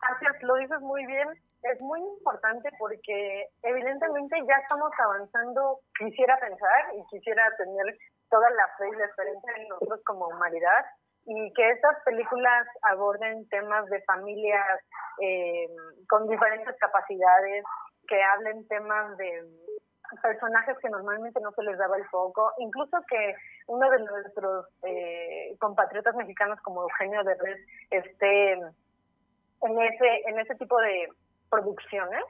Gracias, lo dices muy bien es muy importante porque evidentemente ya estamos avanzando, quisiera pensar y quisiera tener toda la fe y la esperanza en nosotros como humanidad y que estas películas aborden temas de familias eh, con diferentes capacidades, que hablen temas de personajes que normalmente no se les daba el foco, incluso que uno de nuestros eh, compatriotas mexicanos como Eugenio Derbez esté en ese en ese tipo de producciones,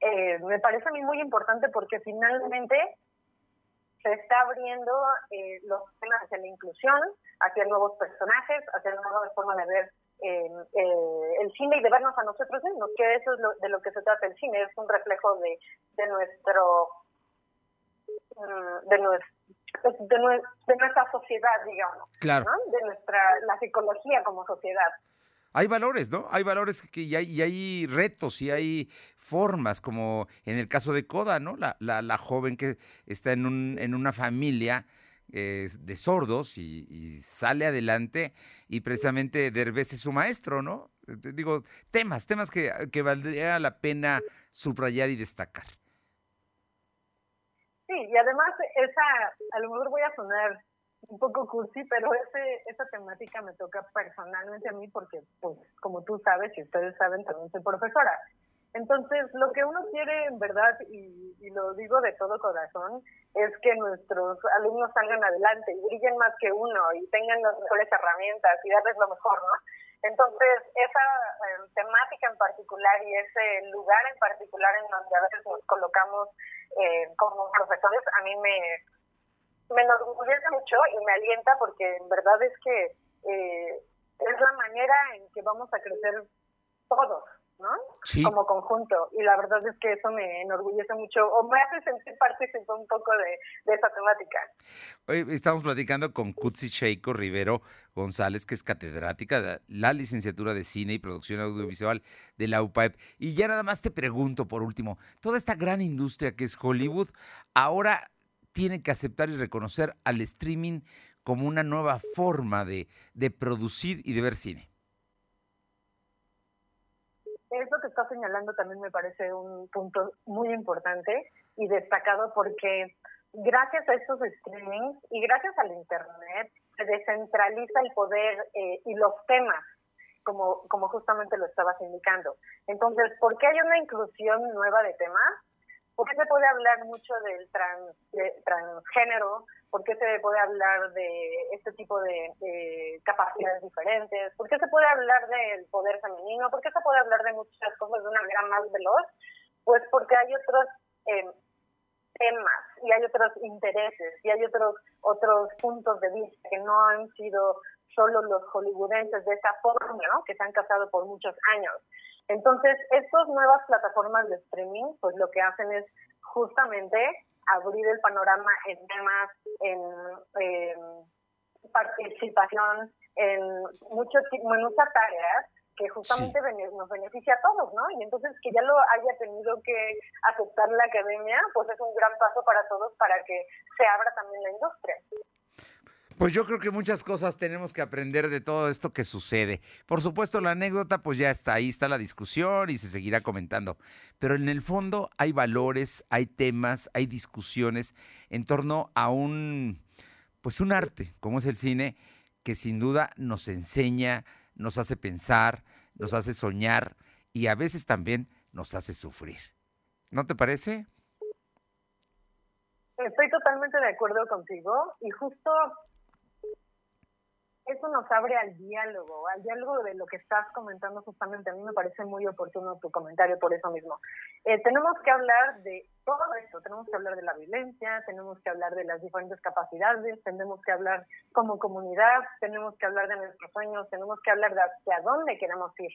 eh, me parece a mí muy importante porque finalmente se está abriendo eh, los temas hacia la inclusión, hacia nuevos personajes, hacia una nueva forma de ver eh, el cine y de vernos a nosotros mismos, que eso es de lo que se trata el cine, es un reflejo de, de nuestro mm, de, de, nuestra sociedad, digamos, de nuestra la psicología como sociedad hay valores, ¿no? Hay valores que, y, hay, y hay retos y hay formas, como en el caso de Coda, ¿no? La, la, la joven que está en, un, en una familia eh, de sordos y, sale adelante y precisamente Derbez es su maestro, ¿no? Digo, temas, temas que, que valdría la pena subrayar y destacar. Sí, y además esa, a lo mejor voy a sonar un poco cursi, pero ese, esa temática me toca personalmente a mí porque, pues, como tú sabes y ustedes saben, también soy profesora. Entonces, lo que uno quiere en verdad, y, y, lo digo de todo corazón, es que nuestros alumnos salgan adelante y brillen más que uno y tengan las mejores herramientas y darles lo mejor, ¿no? Entonces, esa eh, temática en particular y ese lugar en particular en donde a veces nos colocamos eh, como profesores, a mí me, me enorgullece mucho y me alienta porque en verdad es que eh, es la manera en que vamos a crecer todos, ¿no? Como conjunto. Y la verdad es que eso me enorgullece mucho o me hace sentir partícipe un poco de, de esa temática. Hoy estamos platicando con Kutsi Sheiko Rivero González, que es catedrática de la licenciatura de Cine y Producción Audiovisual de la UPAEP. Y ya nada más te pregunto, por último, toda esta gran industria que es Hollywood, ahora tiene que aceptar y reconocer al streaming como una nueva forma de, de producir y de ver cine. Eso que está señalando también me parece un punto muy importante y destacado porque gracias a estos streamings y gracias al Internet se descentraliza el poder eh, y los temas, como, como justamente lo estabas indicando. Entonces, ¿por qué hay una inclusión nueva de temas? ¿Por qué se puede hablar mucho del trans, transgénero? ¿Por qué se puede hablar de este tipo de, capacidades diferentes? ¿Por qué se puede hablar del poder femenino? ¿Por qué se puede hablar de muchas cosas de una manera más veloz? Pues porque hay otros eh, temas y hay otros intereses y hay otros otros puntos de vista que no han sido solo los hollywoodenses de esa forma, ¿no? Que se han casado por muchos años. Entonces, estas nuevas plataformas de streaming, pues lo que hacen es justamente abrir el panorama en temas, en, participación, en, mucho, en muchas tareas que justamente nos beneficia a todos, ¿no? Y entonces que ya lo haya tenido que aceptar la academia, pues es un gran paso para todos para que se abra también la industria. Pues yo creo que muchas cosas tenemos que aprender de todo esto que sucede. Por supuesto, la anécdota, pues ya está, ahí está la discusión y se seguirá comentando. Pero en el fondo hay valores, hay temas, hay discusiones en torno a un, pues un arte, como es el cine, que sin duda nos enseña, nos hace pensar, nos hace soñar y a veces también nos hace sufrir. ¿No te parece? Estoy totalmente de acuerdo contigo y justo eso nos abre al diálogo, al diálogo de lo que estás comentando justamente. A mí me parece muy oportuno tu comentario por eso mismo. Eh, tenemos que hablar de todo esto, tenemos que hablar de la violencia, tenemos que hablar de las diferentes capacidades, tenemos que hablar como comunidad, tenemos que hablar de nuestros sueños, tenemos que hablar de hacia dónde queremos ir.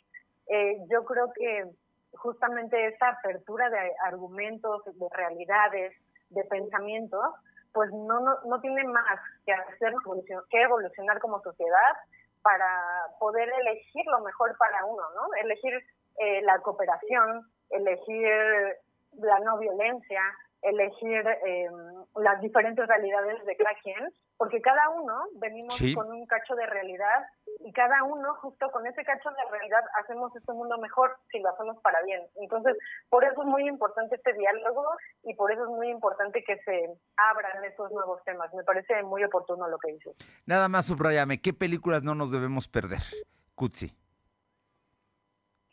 Eh, yo creo que justamente esa apertura de argumentos, de realidades, de pensamientos, pues no, no, no tiene más que hacer que evolucionar como sociedad para poder elegir lo mejor para uno, ¿no? Elegir eh, la cooperación, elegir la no violencia, elegir eh, las diferentes realidades de cada quien, porque cada uno venimos con un cacho de realidad y cada uno justo con ese cacho de realidad hacemos este mundo mejor si lo hacemos para bien. Entonces, por eso es muy importante este diálogo y por eso es muy importante que se abran estos nuevos temas. Me parece muy oportuno lo que dices. Nada más subrayame, ¿qué películas no nos debemos perder? Kutsi.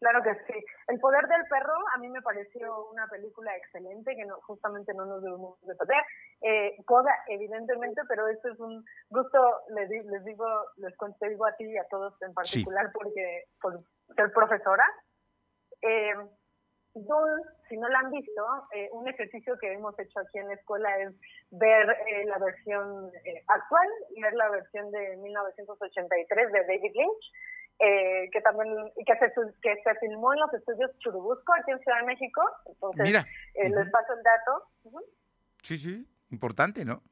Claro que sí. El poder del perro a mí me pareció una película excelente que no, justamente no nos debemos de perder. Eh, Coda, evidentemente, pero esto es un gusto, les, les digo, les digo a ti y a todos en particular porque por ser profesora. Eh, si no la han visto, eh, un ejercicio que hemos hecho aquí en la escuela es ver eh, la versión eh, actual y ver la versión de 1983 de David Lynch eh, que también que se, que se filmó en los estudios Churubusco, aquí en Ciudad de México. Entonces, Mira. Eh, les paso el dato. Sí, sí, importante, ¿no?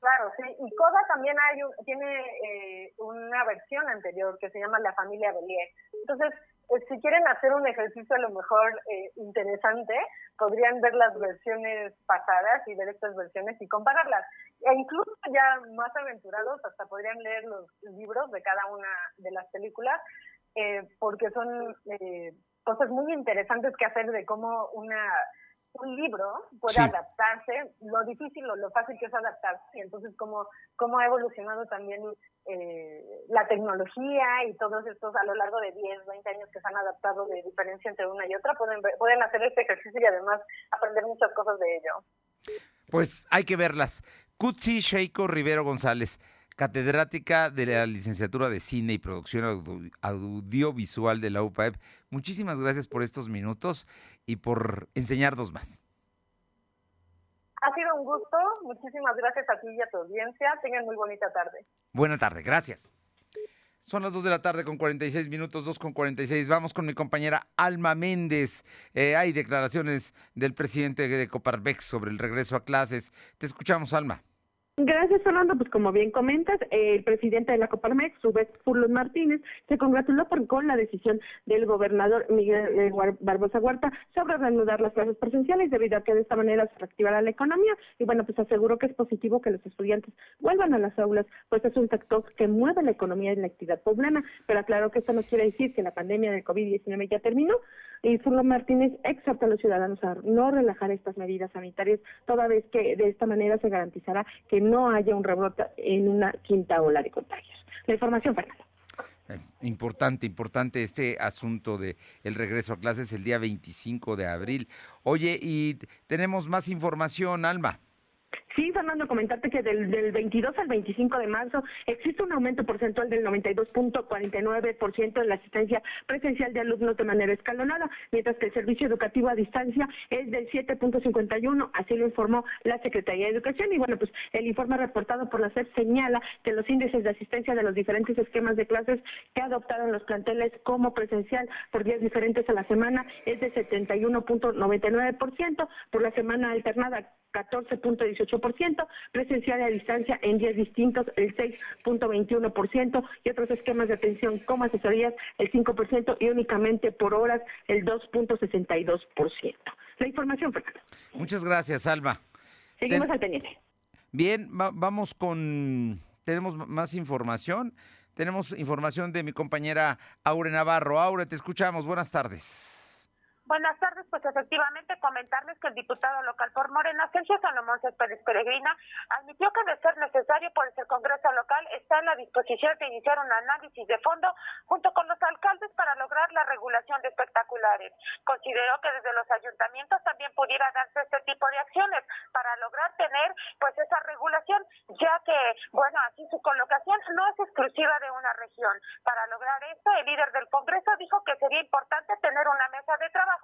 Claro, sí. Y Coda también hay tiene eh, una versión anterior que se llama La Familia Belier. Entonces, eh, si quieren hacer un ejercicio a lo mejor eh, interesante, podrían ver las versiones pasadas y ver estas versiones y compararlas. E incluso ya más aventurados, hasta podrían leer los libros de cada una de las películas, eh, porque son cosas muy interesantes que hacer de cómo una un libro puede adaptarse, lo difícil o lo fácil que es adaptarse, y entonces cómo, cómo ha evolucionado también eh, la tecnología y todos estos a lo largo de 10, 20 años que se han adaptado de diferencia entre una y otra, pueden, pueden hacer este ejercicio y además aprender muchas cosas de ello. Pues hay que verlas. Kutsi Sheiko Rivero González catedrática de la licenciatura de Cine y Producción Audiovisual de la UPAEP. Muchísimas gracias por estos minutos y por enseñarnos más. Ha sido un gusto. Muchísimas gracias a ti y a tu audiencia. Tengan muy bonita tarde. Buena tarde, gracias. Son las 2 de la tarde con 46 minutos, 2 con 46. Vamos con mi compañera Alma Méndez. Eh, hay declaraciones del presidente de Coparvex sobre el regreso a clases. Te escuchamos, Alma. Gracias, Fernando. Pues como bien comentas, el presidente de la Coparmex, Rubén Furlos Martínez, se congratuló con la decisión del gobernador Miguel eh, Barbosa Huerta sobre reanudar las clases presenciales debido a que de esta manera se reactivará la economía. Y bueno, pues aseguró que es positivo que los estudiantes vuelvan a las aulas, pues es un sector que mueve la economía y la actividad poblana. Pero aclaró que esto no quiere decir que la pandemia de COVID-19 ya terminó. Y Martínez exhorta a los ciudadanos a no relajar estas medidas sanitarias, toda vez que de esta manera se garantizará que no haya un rebrote en una quinta ola de contagios. La información, Fernando. Eh, importante, importante este asunto de el regreso a clases el día 25 de abril. Oye, y tenemos más información, Alma. Sí, Fernando, comentarte que del, del 22 al 25 de marzo existe un aumento porcentual del 92.49% en la asistencia presencial de alumnos de manera escalonada, mientras que el servicio educativo a distancia es del 7.51, así lo informó la Secretaría de Educación. Y bueno, pues el informe reportado por la SEP señala que los índices de asistencia de los diferentes esquemas de clases que adoptaron los planteles como presencial por días diferentes a la semana es de 71.99%, por la semana alternada 14.18%, presencial a distancia en días distintos el 6.21% y otros esquemas de atención como asesorías el 5% y únicamente por horas el 2.62%. La información, Fernando. Muchas gracias, Alma. Seguimos al pendiente. Bien, vamos con... Tenemos más información. Tenemos información de mi compañera Aure Navarro. Aure, te escuchamos. Buenas tardes. Buenas tardes, pues efectivamente comentarles que el diputado local por Morena, Sergio Salomón Céspedes Peregrina, admitió que de ser necesario, por el Congreso local está en la disposición de iniciar un análisis de fondo junto con los alcaldes para lograr la regulación de espectaculares. Consideró que desde los ayuntamientos también pudiera darse este tipo de acciones para lograr tener pues esa regulación, ya que, bueno, así su colocación no es exclusiva de una región. Para lograr esto, el líder del Congreso dijo que sería importante tener una mesa de trabajo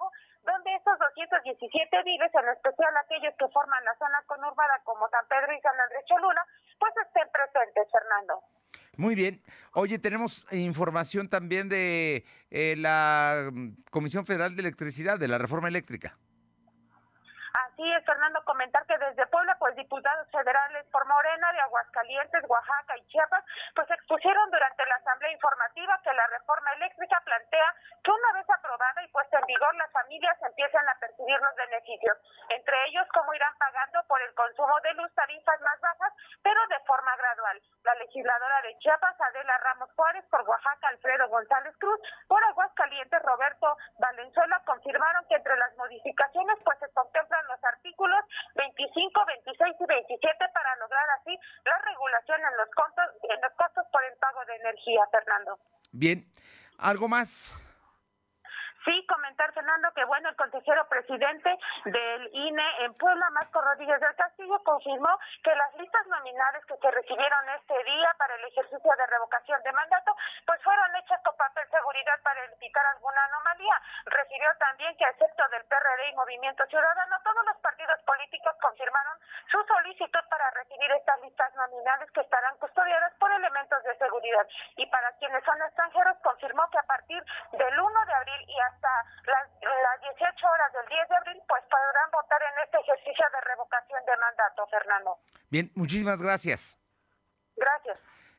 donde estos 217 viles, en especial aquellos que forman la zona conurbada como San Pedro y San Andrés Cholula, pues estén presentes, Fernando. Muy bien. Oye, tenemos información también de eh, la mm, Comisión Federal de Electricidad, de la reforma eléctrica. Así es, Fernando, comentar que desde Puebla, pues diputados federales por Morena, de Aguascalientes, Oaxaca y Chiapas, pues expusieron durante la asamblea informativa que la reforma eléctrica plantea que una vez aprobada y puesta en vigor, las familias empiezan a percibir los beneficios, entre ellos cómo irán pagando por el consumo de luz tarifas más bajas, pero de forma gradual. La legisladora de Chiapas, Adela Ramos Juárez, por Oaxaca, Alfredo González Cruz, por Aguascalientes, Roberto Valenzuela, confirmaron que entre las modificaciones pues se contemplan los artículos 25, 26 y 27 para lograr así la regulación en los costos, en los costos por el pago de energía, Fernando. Bien, ¿algo más? Sí, comentar, Fernando, que bueno, el consejero presidente del INE en Puebla, Marco Rodríguez del Castillo, confirmó que las listas nominales que se recibieron este día para el ejercicio de revocación de mandato, pues fueron hechas con papel seguridad para evitar alguna anomalía. Refirió también que, excepto del PRD y Movimiento Ciudadano, todos los partidos políticos confirmaron su solicitud para recibir estas listas nominales que estarán custodiadas seguridad. Y para quienes son extranjeros, confirmó que a partir del 1 de abril y hasta las, las 18 horas del 10 de abril, pues podrán votar en este ejercicio de revocación de mandato, Fernando. Bien, muchísimas gracias.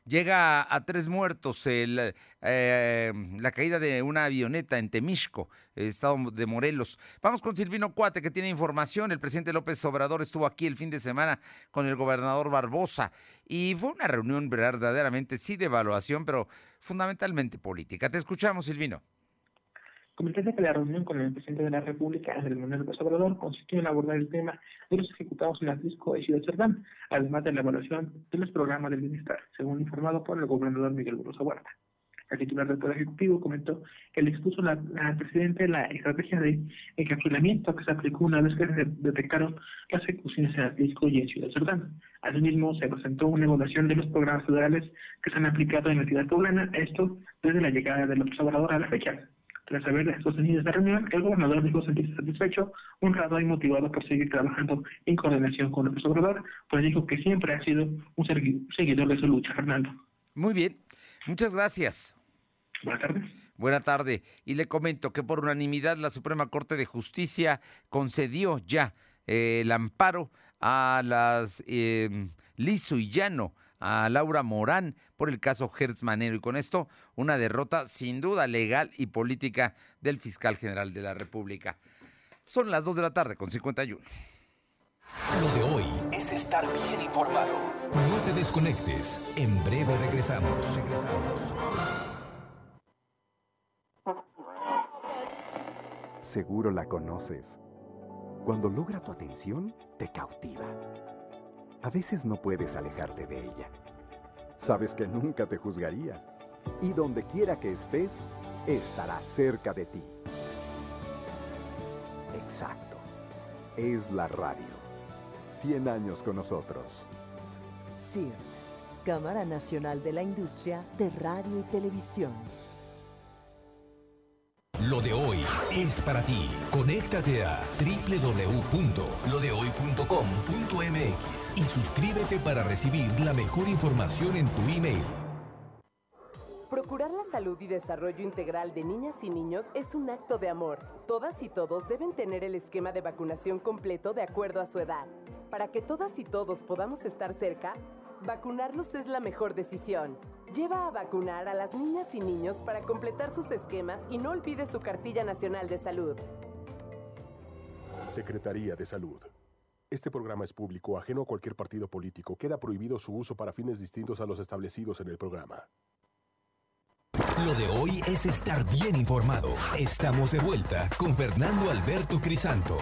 Llega a tres muertos el, eh, la caída de una avioneta en Temisco, estado de Morelos. Vamos con Silvino Cuate, que tiene información. El presidente López Obrador estuvo aquí el fin de semana con el gobernador Barbosa y fue una reunión verdaderamente, sí, de evaluación, pero fundamentalmente política. Te escuchamos, Silvino. Comenté que la reunión con el presidente de la República, Andrés Manuel López Obrador, consistió en abordar el tema de los ejecutados en Atlisco y Ciudad Cerdán, además de la evaluación de los programas del bienestar, según informado por el gobernador Miguel Burrosa Huerta. El titular del Poder Ejecutivo comentó que le expuso la, al presidente la estrategia de encapsulamiento que se aplicó una vez que se detectaron las ejecuciones en Atlisco y en Ciudad Cerdán. Asimismo, se presentó una evaluación de los programas federales que se han aplicado en la ciudad poblana, esto desde la llegada del Obrador a la fecha. Tras haber sostenido esta reunión, el gobernador dijo sentirse satisfecho, honrado y motivado por seguir trabajando en coordinación con López Obrador, pues dijo que siempre ha sido un seguidor de su lucha, Fernando. Muy bien, muchas gracias. Buenas tardes. Buena tarde. Y le comento que por unanimidad la Suprema Corte de Justicia concedió ya eh, el amparo a las eh, Lizo y Llano a Laura Morán por el caso Hertz Manero y con esto una derrota sin duda legal y política del fiscal general de la República. Son las 2 de la tarde con 51. Lo de hoy es estar bien informado. No te desconectes. En breve regresamos. Regresamos. Seguro la conoces. Cuando logra tu atención, te cautiva a veces no puedes alejarte de ella. Sabes que nunca te juzgaría y donde quiera que estés, estará cerca de ti. Exacto. Es la radio. 100 años con nosotros. CIRT, Cámara Nacional de la Industria de Radio y Televisión. Lo de hoy es para ti. Conéctate a www.lodehoy.com.mx y suscríbete para recibir la mejor información en tu email. Procurar la salud y desarrollo integral de niñas y niños es un acto de amor. Todas y todos deben tener el esquema de vacunación completo de acuerdo a su edad. Para que todas y todos podamos estar cerca, vacunarlos es la mejor decisión. Lleva a vacunar a las niñas y niños para completar sus esquemas y no olvide su cartilla nacional de salud. Secretaría de Salud. Este programa es público, ajeno a cualquier partido político. Queda prohibido su uso para fines distintos a los establecidos en el programa. Lo de hoy es estar bien informado. Estamos de vuelta con Fernando Alberto Crisanto.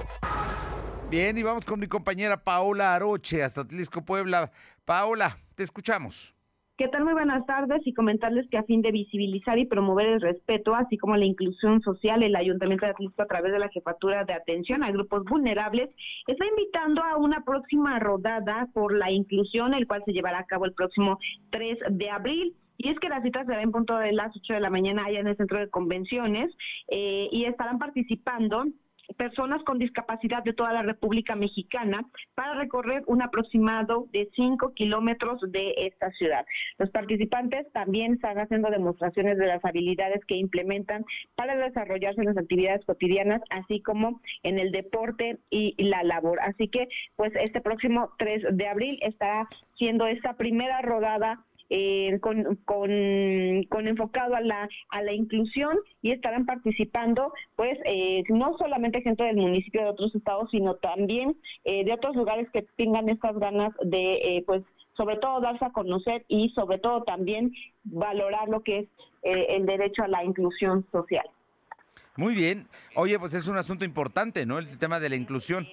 Bien, y vamos con mi compañera Paola Aroche hasta Tlisco, Puebla. Paola, te escuchamos. ¿Qué tal? Muy buenas tardes y comentarles que a fin de visibilizar y promover el respeto, así como la inclusión social, el Ayuntamiento de Atlisco a través de la Jefatura de Atención a Grupos Vulnerables está invitando a una próxima rodada por la inclusión, el cual se llevará a cabo el próximo 3 de abril. Y es que la cita será en punto de las 8 de la mañana allá en el centro de convenciones eh, y estarán participando personas con discapacidad de toda la República Mexicana para recorrer un aproximado de 5 kilómetros de esta ciudad. Los participantes también están haciendo demostraciones de las habilidades que implementan para desarrollarse en las actividades cotidianas, así como en el deporte y la labor. Así que, pues, este próximo 3 de abril estará siendo esta primera rodada eh, con, con, enfocado a la, a la inclusión y estarán participando, pues, eh, no solamente gente del municipio de otros estados, sino también eh, de otros lugares que tengan estas ganas de, pues, sobre todo darse a conocer y sobre todo también valorar lo que es el derecho a la inclusión social. Muy bien. Oye, pues es un asunto importante, ¿no? El tema de la inclusión.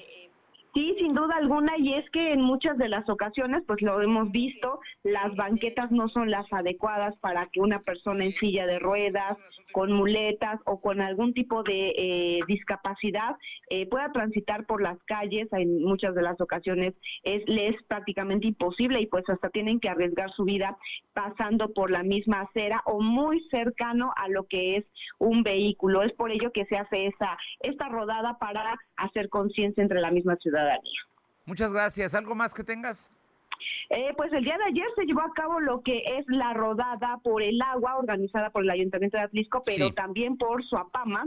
Sí, sin duda alguna, y es que en muchas de las ocasiones, pues lo hemos visto, las banquetas no son las adecuadas para que una persona en silla de ruedas, con muletas o con algún tipo de eh, discapacidad eh, pueda transitar por las calles. En muchas de las ocasiones es, les es prácticamente imposible y pues hasta tienen que arriesgar su vida pasando por la misma acera o muy cercano a lo que es un vehículo. Es por ello que se hace esta, esta rodada para hacer conciencia entre la misma ciudad Muchas gracias. ¿Algo más que tengas? Eh, pues el día de ayer se llevó a cabo lo que es la rodada por el agua organizada por el Ayuntamiento de Atlisco, pero también por Suapama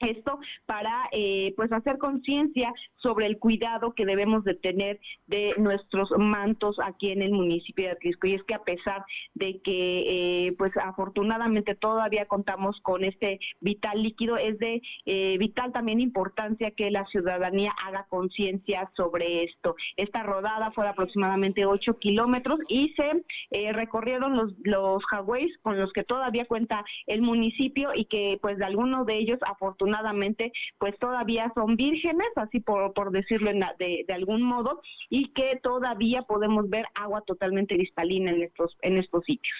esto para eh, pues hacer conciencia sobre el cuidado que debemos de tener de nuestros mantos aquí en el municipio de Atlisco. Y es que a pesar de que eh, pues afortunadamente todavía contamos con este vital líquido es de eh, vital también importancia que la ciudadanía haga conciencia sobre esto. Esta rodada fue de aproximadamente 8 kilómetros y se recorrieron los los highways con los que todavía cuenta el municipio y que pues de algunos de ellos afortunadamente afortunadamente pues todavía son vírgenes, así por, por decirlo de, de, algún modo, y que todavía podemos ver agua totalmente cristalina en estos, en estos sitios.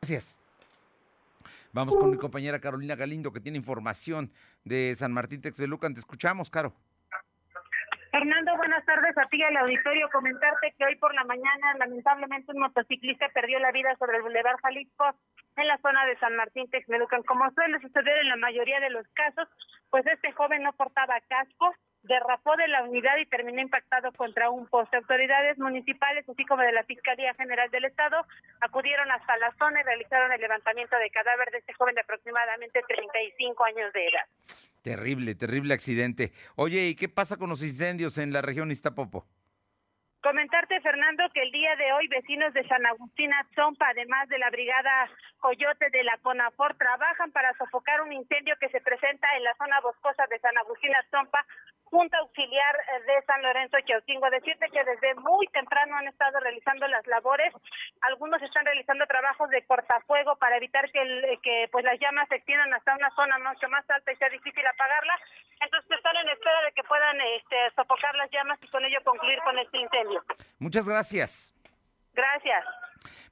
Gracias. Vamos con mi compañera Carolina Galindo, que tiene información de San Martín Texbelucan. Te escuchamos, Caro. Fernando, buenas tardes a ti al auditorio. Comentarte que hoy por la mañana, lamentablemente, un motociclista perdió la vida sobre el Boulevard Jalisco en la zona de San Martín Texmelucan. Como suele suceder en la mayoría de los casos, pues este joven no portaba casco, derrapó de la unidad y terminó impactado contra un poste. Autoridades municipales, así como de la Fiscalía General del Estado, acudieron hasta la zona y realizaron el levantamiento de cadáver de este joven de aproximadamente 35 años de edad. Terrible, terrible accidente. Oye, ¿y qué pasa con los incendios en la región Iztapopo? Comentarte, Fernando, que el día de hoy vecinos de San Agustín Atzompa, además de la brigada Coyote de la CONAFOR, trabajan para sofocar un incendio que se presenta en la zona boscosa de San Agustín Atzompa, Junta Auxiliar eh, de San Lorenzo Chaucingo. Decirte que desde muy temprano han estado realizando las labores. Algunos están realizando trabajos de cortafuego para evitar que, el, que pues las llamas se extiendan hasta una zona mucho más alta y sea difícil apagarla. Entonces están en espera de que puedan este, sofocar las llamas y con ello concluir con este incendio. Muchas gracias. Gracias.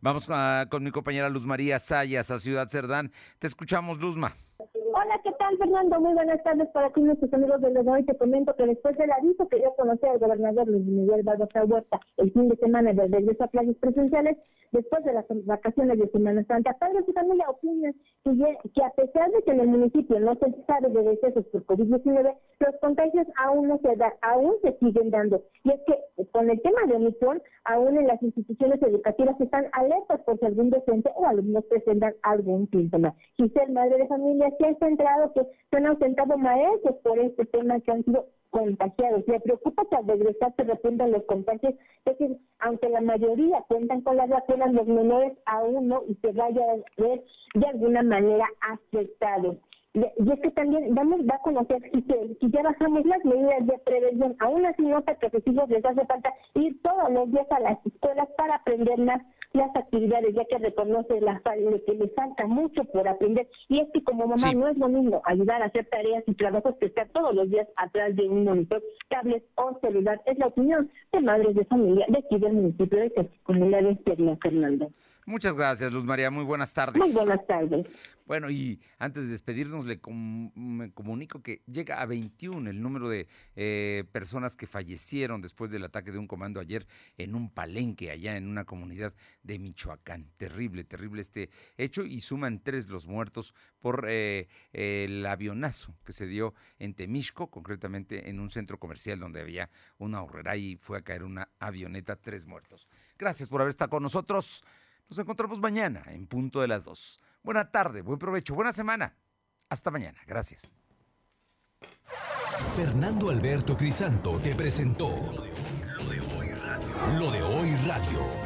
Vamos con mi compañera Luz María Sayas a Ciudad Cerdán. Te escuchamos, Luzma. Hola, ¿qué tal, Fernando? Muy buenas tardes para ti, nuestros amigos de hoy. Te comento que después del aviso que dio a conocer el gobernador Luis Miguel Barbosa Huerta el fin de semana de regreso a clases presenciales, después de las vacaciones de Semana Santa, padres y familia opinan que, que a pesar de que en el municipio no se sabe de decesos por COVID-19, los contagios aún no se dan, aún se siguen dando. Y es que con el tema de Omicron, aún en las instituciones educativas están alertas por si algún docente o alumnos presentan algún síntoma. Giselle, madre de familia, se ha centrado que se han ausentado maestros por este tema que han sido contagiados. Le preocupa que al regresar se repuntan los contagios, es decir, aunque la mayoría cuentan con las vacunas, los menores aún no y se vaya a ver de alguna manera afectados. Y es que también vamos a conocer que ya bajamos las medidas de prevención. Aún así nota que a sus hijos les hace falta ir todos los días a las escuelas para aprender más las actividades, ya que reconoce la, que les falta mucho por aprender. Y es que como mamá no es lo mismo ayudar a hacer tareas y trabajos que estar todos los días atrás de un monitor, tablet o celular. Es la opinión de madres de familia de aquí del municipio de Comunidad de Fernando. Muchas gracias, Luz María. Muy buenas tardes. Muy buenas tardes. Bueno, y antes de despedirnos, le me comunico que llega a 21 el número de eh, personas que fallecieron después del ataque de un comando ayer en un palenque allá en una comunidad de Michoacán. Terrible, terrible este hecho y suman tres los muertos por eh, el avionazo que se dio en Temisco, concretamente en un centro comercial donde había una horrera y fue a caer una avioneta, tres muertos. Gracias por haber estado con nosotros. Nos encontramos mañana en punto de las dos. Buena tarde, buen provecho, buena semana. Hasta mañana. Gracias. Fernando Alberto Crisanto te presentó Lo de hoy radio. Lo de hoy radio.